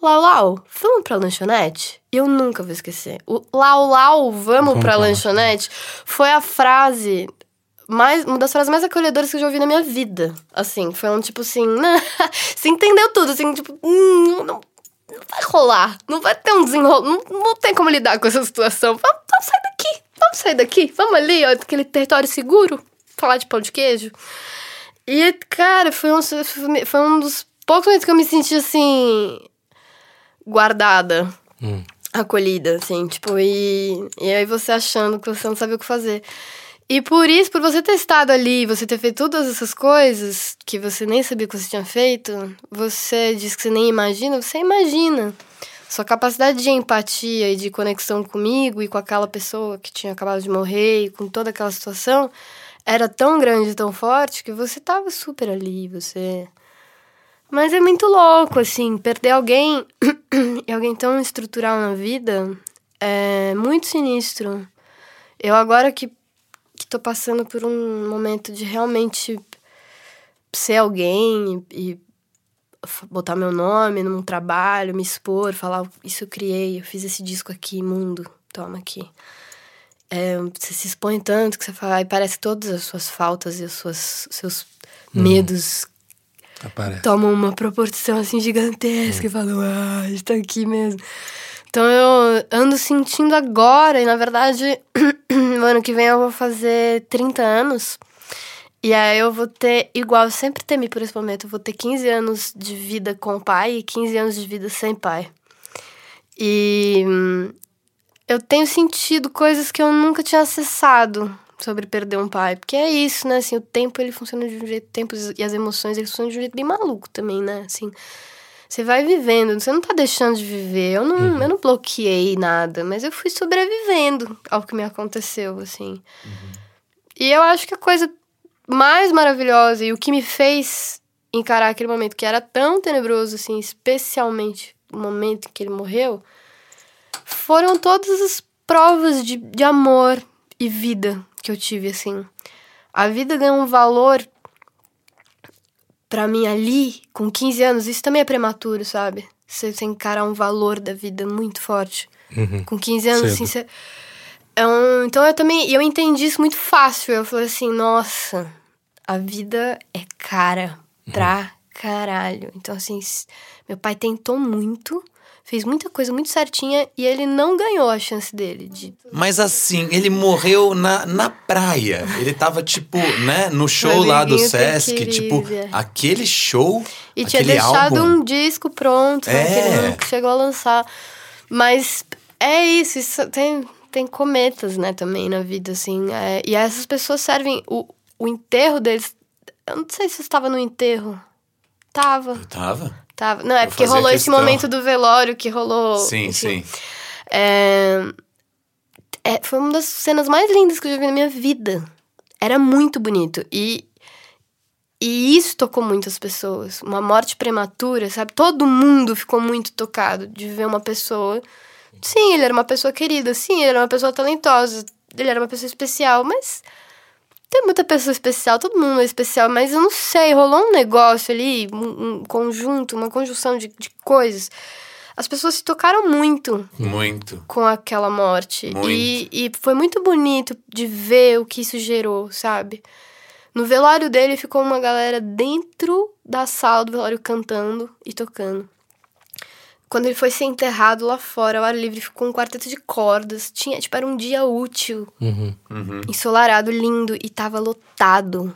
Lau Lau, vamos pra lanchonete? Eu nunca vou esquecer. O Lau Lau, vamos, Vamos pra pra lanchonete foi a frase. Mais, uma das frases mais acolhedoras que eu já ouvi na minha vida. Assim, foi um tipo assim, você entendeu tudo, assim, tipo, hum, não, não vai rolar, não vai ter um desenrolo, não, não tem como lidar com essa situação. Vamos, vamos sair daqui, vamos sair daqui, vamos ali, ó, aquele território seguro, falar de pão de queijo. E, cara, foi um, foi um dos poucos momentos que eu me senti assim. Guardada, acolhida, assim, tipo, e, e aí você achando que você não sabia o que fazer. E por isso, por você ter estado ali, você ter feito todas essas coisas que você nem sabia que você tinha feito, você diz que você nem imagina, você imagina. Sua capacidade de empatia e de conexão comigo e com aquela pessoa que tinha acabado de morrer e com toda aquela situação era tão grande e tão forte que você tava super ali, você. Mas é muito louco, assim, perder alguém e alguém tão estrutural na vida é muito sinistro. Eu agora que, que tô passando por um momento de realmente ser alguém e, e botar meu nome num trabalho, me expor, falar isso eu criei, eu fiz esse disco aqui, mundo, toma aqui. é, você se expõe tanto que você fala, aí parece que todas as suas faltas e os seus medos Aparece. tomam uma proporção assim gigantesca e falam, ah, a gente tá aqui mesmo. Então eu ando sentindo agora, e na verdade, no ano que vem eu vou fazer 30 anos. E aí eu vou ter, igual eu sempre temi por esse momento, eu vou ter 15 anos de vida com o pai e 15 anos de vida sem pai. E hum, eu tenho sentido coisas que eu nunca tinha acessado sobre perder um pai. Porque é isso, né? Assim, o tempo ele funciona de um jeito, o tempo e as emoções eles funcionam de um jeito bem maluco também, né? Assim, você vai vivendo, você não tá deixando de viver. Eu não, eu não bloqueei nada, mas eu fui sobrevivendo ao que me aconteceu, assim. E eu acho que a coisa mais maravilhosa e o que me fez encarar aquele momento que era tão tenebroso, assim, especialmente o momento em que ele morreu, foram todas as provas de, de amor e vida que eu tive, assim. A vida ganhou um valor pra mim ali, com 15 anos, isso também é prematuro, sabe? Você, encarar um valor da vida muito forte. Com 15 anos, Cedo. assim, você... É um- então eu também, eu entendi isso muito fácil. Eu falei assim, nossa, a vida é cara pra caralho. Então, assim, meu pai tentou muito, fez muita coisa muito certinha e ele não ganhou a chance dele de Mas assim, ele morreu na, na praia. Ele tava, tipo, né, no show lá do Sesc. Tipo, aquele show. E tinha deixado álbum. um disco pronto, né, que É. ele nunca chegou a lançar. Mas é isso, isso tem, tem cometas, né, também na vida, assim. é, e essas pessoas servem. O, o enterro deles. Eu não sei se você estava no enterro. Tava, Eu tava? Tava. Não, é Eu porque rolou esse momento do velório que rolou. Sim, enfim. sim. É, é, foi uma das cenas mais lindas que eu já vi na minha vida. Era muito bonito. E, e isso tocou muitas pessoas. Uma morte prematura, sabe? Todo mundo ficou muito tocado de ver uma pessoa. Sim, ele era uma pessoa querida. Sim, ele era uma pessoa talentosa. Ele era uma pessoa especial. Mas tem muita pessoa especial. Todo mundo é especial. Mas eu não sei. Rolou um negócio ali, um, um conjunto, uma conjunção de, de coisas. As pessoas se tocaram muito Muito. com aquela morte. Muito. E, e foi muito bonito de ver o que isso gerou, sabe? No velório dele ficou uma galera dentro da sala do velório cantando e tocando. Quando ele foi ser enterrado lá fora, ao ar livre, ficou um quarteto de cordas. Tinha, tipo, era um dia útil, Uhum. ensolarado, lindo, e tava lotado.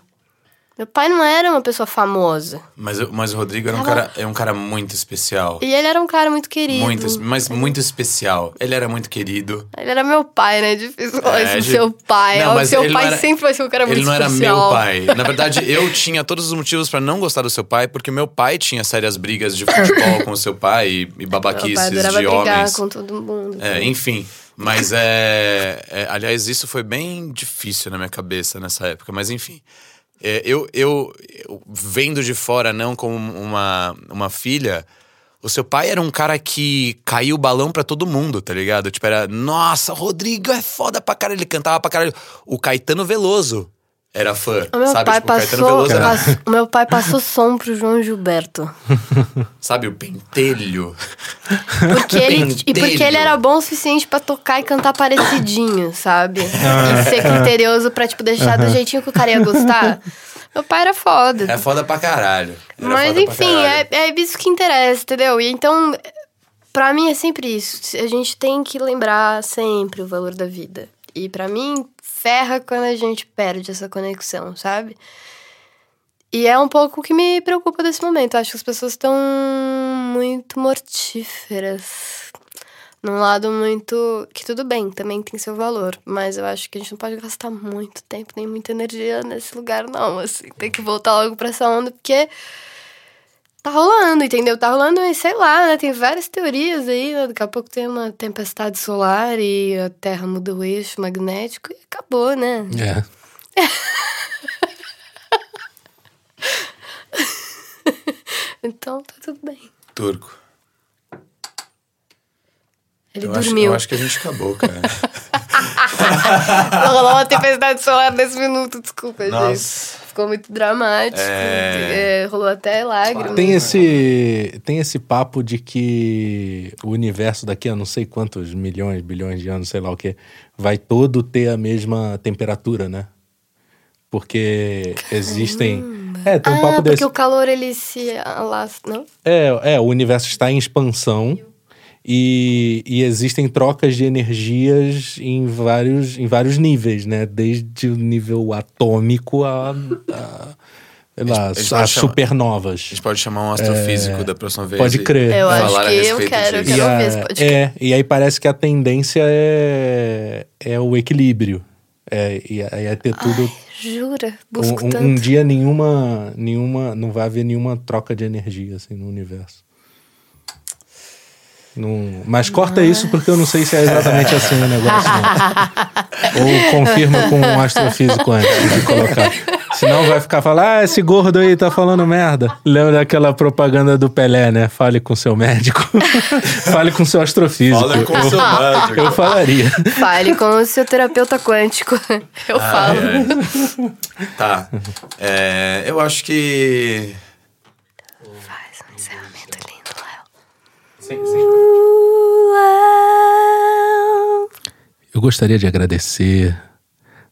Meu pai não era uma pessoa famosa. Mas, mas o Rodrigo era um, cara, é um cara muito especial. E ele era um cara muito querido. Muito, mas muito especial. Ele era muito querido. Ele era meu pai, né? Difícil falar É, isso do de- seu pai. Não, mas seu pai era- sempre vai ser um cara muito Ele não era especial. meu pai. Na verdade, eu tinha todos os motivos pra não gostar do seu pai, porque meu pai tinha sérias brigas de futebol com o seu pai e, e Meu pai babaquices de brigar homens. com todo mundo. É, enfim. Mas é, é- Aliás, isso foi bem difícil na minha cabeça nessa época, mas enfim. É, eu, eu, eu vendo de fora, não como uma, uma filha. O seu pai era um cara que caiu o balão pra todo mundo, tá ligado? Tipo, era, nossa, Rodrigo é foda pra caralho, ele cantava pra caralho. O Caetano Veloso era fã, O meu sabe? pai tipo, passou. O meu pai passou som pro João Gilberto. sabe, o pentelho. Porque ele, e porque Pentelho. ele era bom o suficiente pra tocar e cantar parecidinho, sabe? Ah. E ser criterioso pra, tipo, deixar do jeitinho que o cara ia gostar. Meu pai era foda. É foda pra caralho. Era Mas enfim, caralho. é, é isso que interessa, entendeu? E então, pra mim é sempre isso. A gente tem que lembrar sempre o valor da vida. E pra mim, ferra quando a gente perde essa conexão, sabe? E é um pouco o que me preocupa desse momento. Acho que as pessoas estão muito mortíferas. Num lado muito. Que tudo bem, também tem seu valor. Mas eu acho que a gente não pode gastar muito tempo nem muita energia nesse lugar, não. Assim, tem que voltar logo pra essa onda, porque. Tá rolando, entendeu? Tá rolando, sei lá, né? Tem várias teorias aí. né? Daqui a pouco tem uma tempestade solar e a Terra muda o eixo magnético e acabou, né? É. Então tá tudo bem. Turco. Ele Eu acho, dormiu. eu acho que a gente acabou, cara. Rolou uma tempestade solar nesse minuto, desculpa, gente. Ficou muito dramático. É. é, rolou até lágrimas. Tem esse, tem esse papo de que o universo daqui a não sei quantos milhões, bilhões de anos, sei lá o que, vai todo ter a mesma temperatura, né? Porque existem. É, tem um ah, papo porque desse. o calor ele se alastra, não? É, é, o universo está em expansão e, e existem trocas de energias em vários, em vários níveis, né? Desde o nível atômico a, a, sei lá, A gente- a gente a pode chamar- supernovas. A gente pode chamar um astrofísico da próxima vez. pode crer. Eu acho que eu quero, eu quero E, ver esse podcast. é, e aí parece que a tendência é, é o equilíbrio. É, e aí é ter tudo. Jura? Busco um, um- tanto. um dia nenhuma, nenhuma. Não vai haver nenhuma troca de energia assim, no universo. Não- mas corta isso porque eu não sei se é exatamente assim o negócio. não. Ou confirma com um astrofísico antes de colocar. Senão vai ficar falando, ah, esse gordo aí tá falando merda. Lembra daquela propaganda do Pelé, né? Fale com seu médico. Fale com seu astrofísico. Fala com o eu, seu médico. eu falaria. Fale com o seu terapeuta quântico. Eu Ah, falo. é. Tá. É, eu acho que. Faz um encerramento lindo, Léo. Eu gostaria de agradecer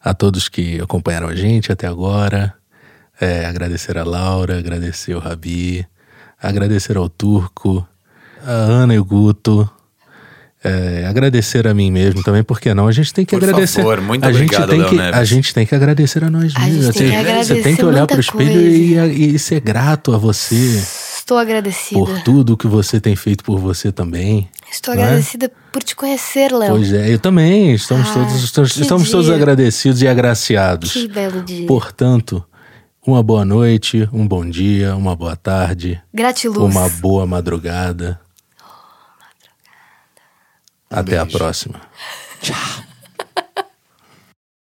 a todos que acompanharam a gente até agora. É, agradecer a Laura, agradecer o Rabi, agradecer ao Turco, a Ana e o Guto. é, agradecer a mim mesmo também, por que não? A gente tem que Por agradecer. favor, muito a gente obrigado, tem Léo que Neves. A gente tem que agradecer a nós A gente mesmos. tem que Você- tem que olhar muita pro espelho e, e ser grato a você Estou agradecida. por tudo que você tem feito por você também. Estou não é? agradecida por te conhecer, Léo. Pois é, eu também. Estamos Ah, todos, estamos, todos agradecidos e agraciados. Que belo dia. Portanto, uma boa noite, um bom dia, uma boa tarde, Gratiluz. uma boa madrugada. Até a próxima. Tchau.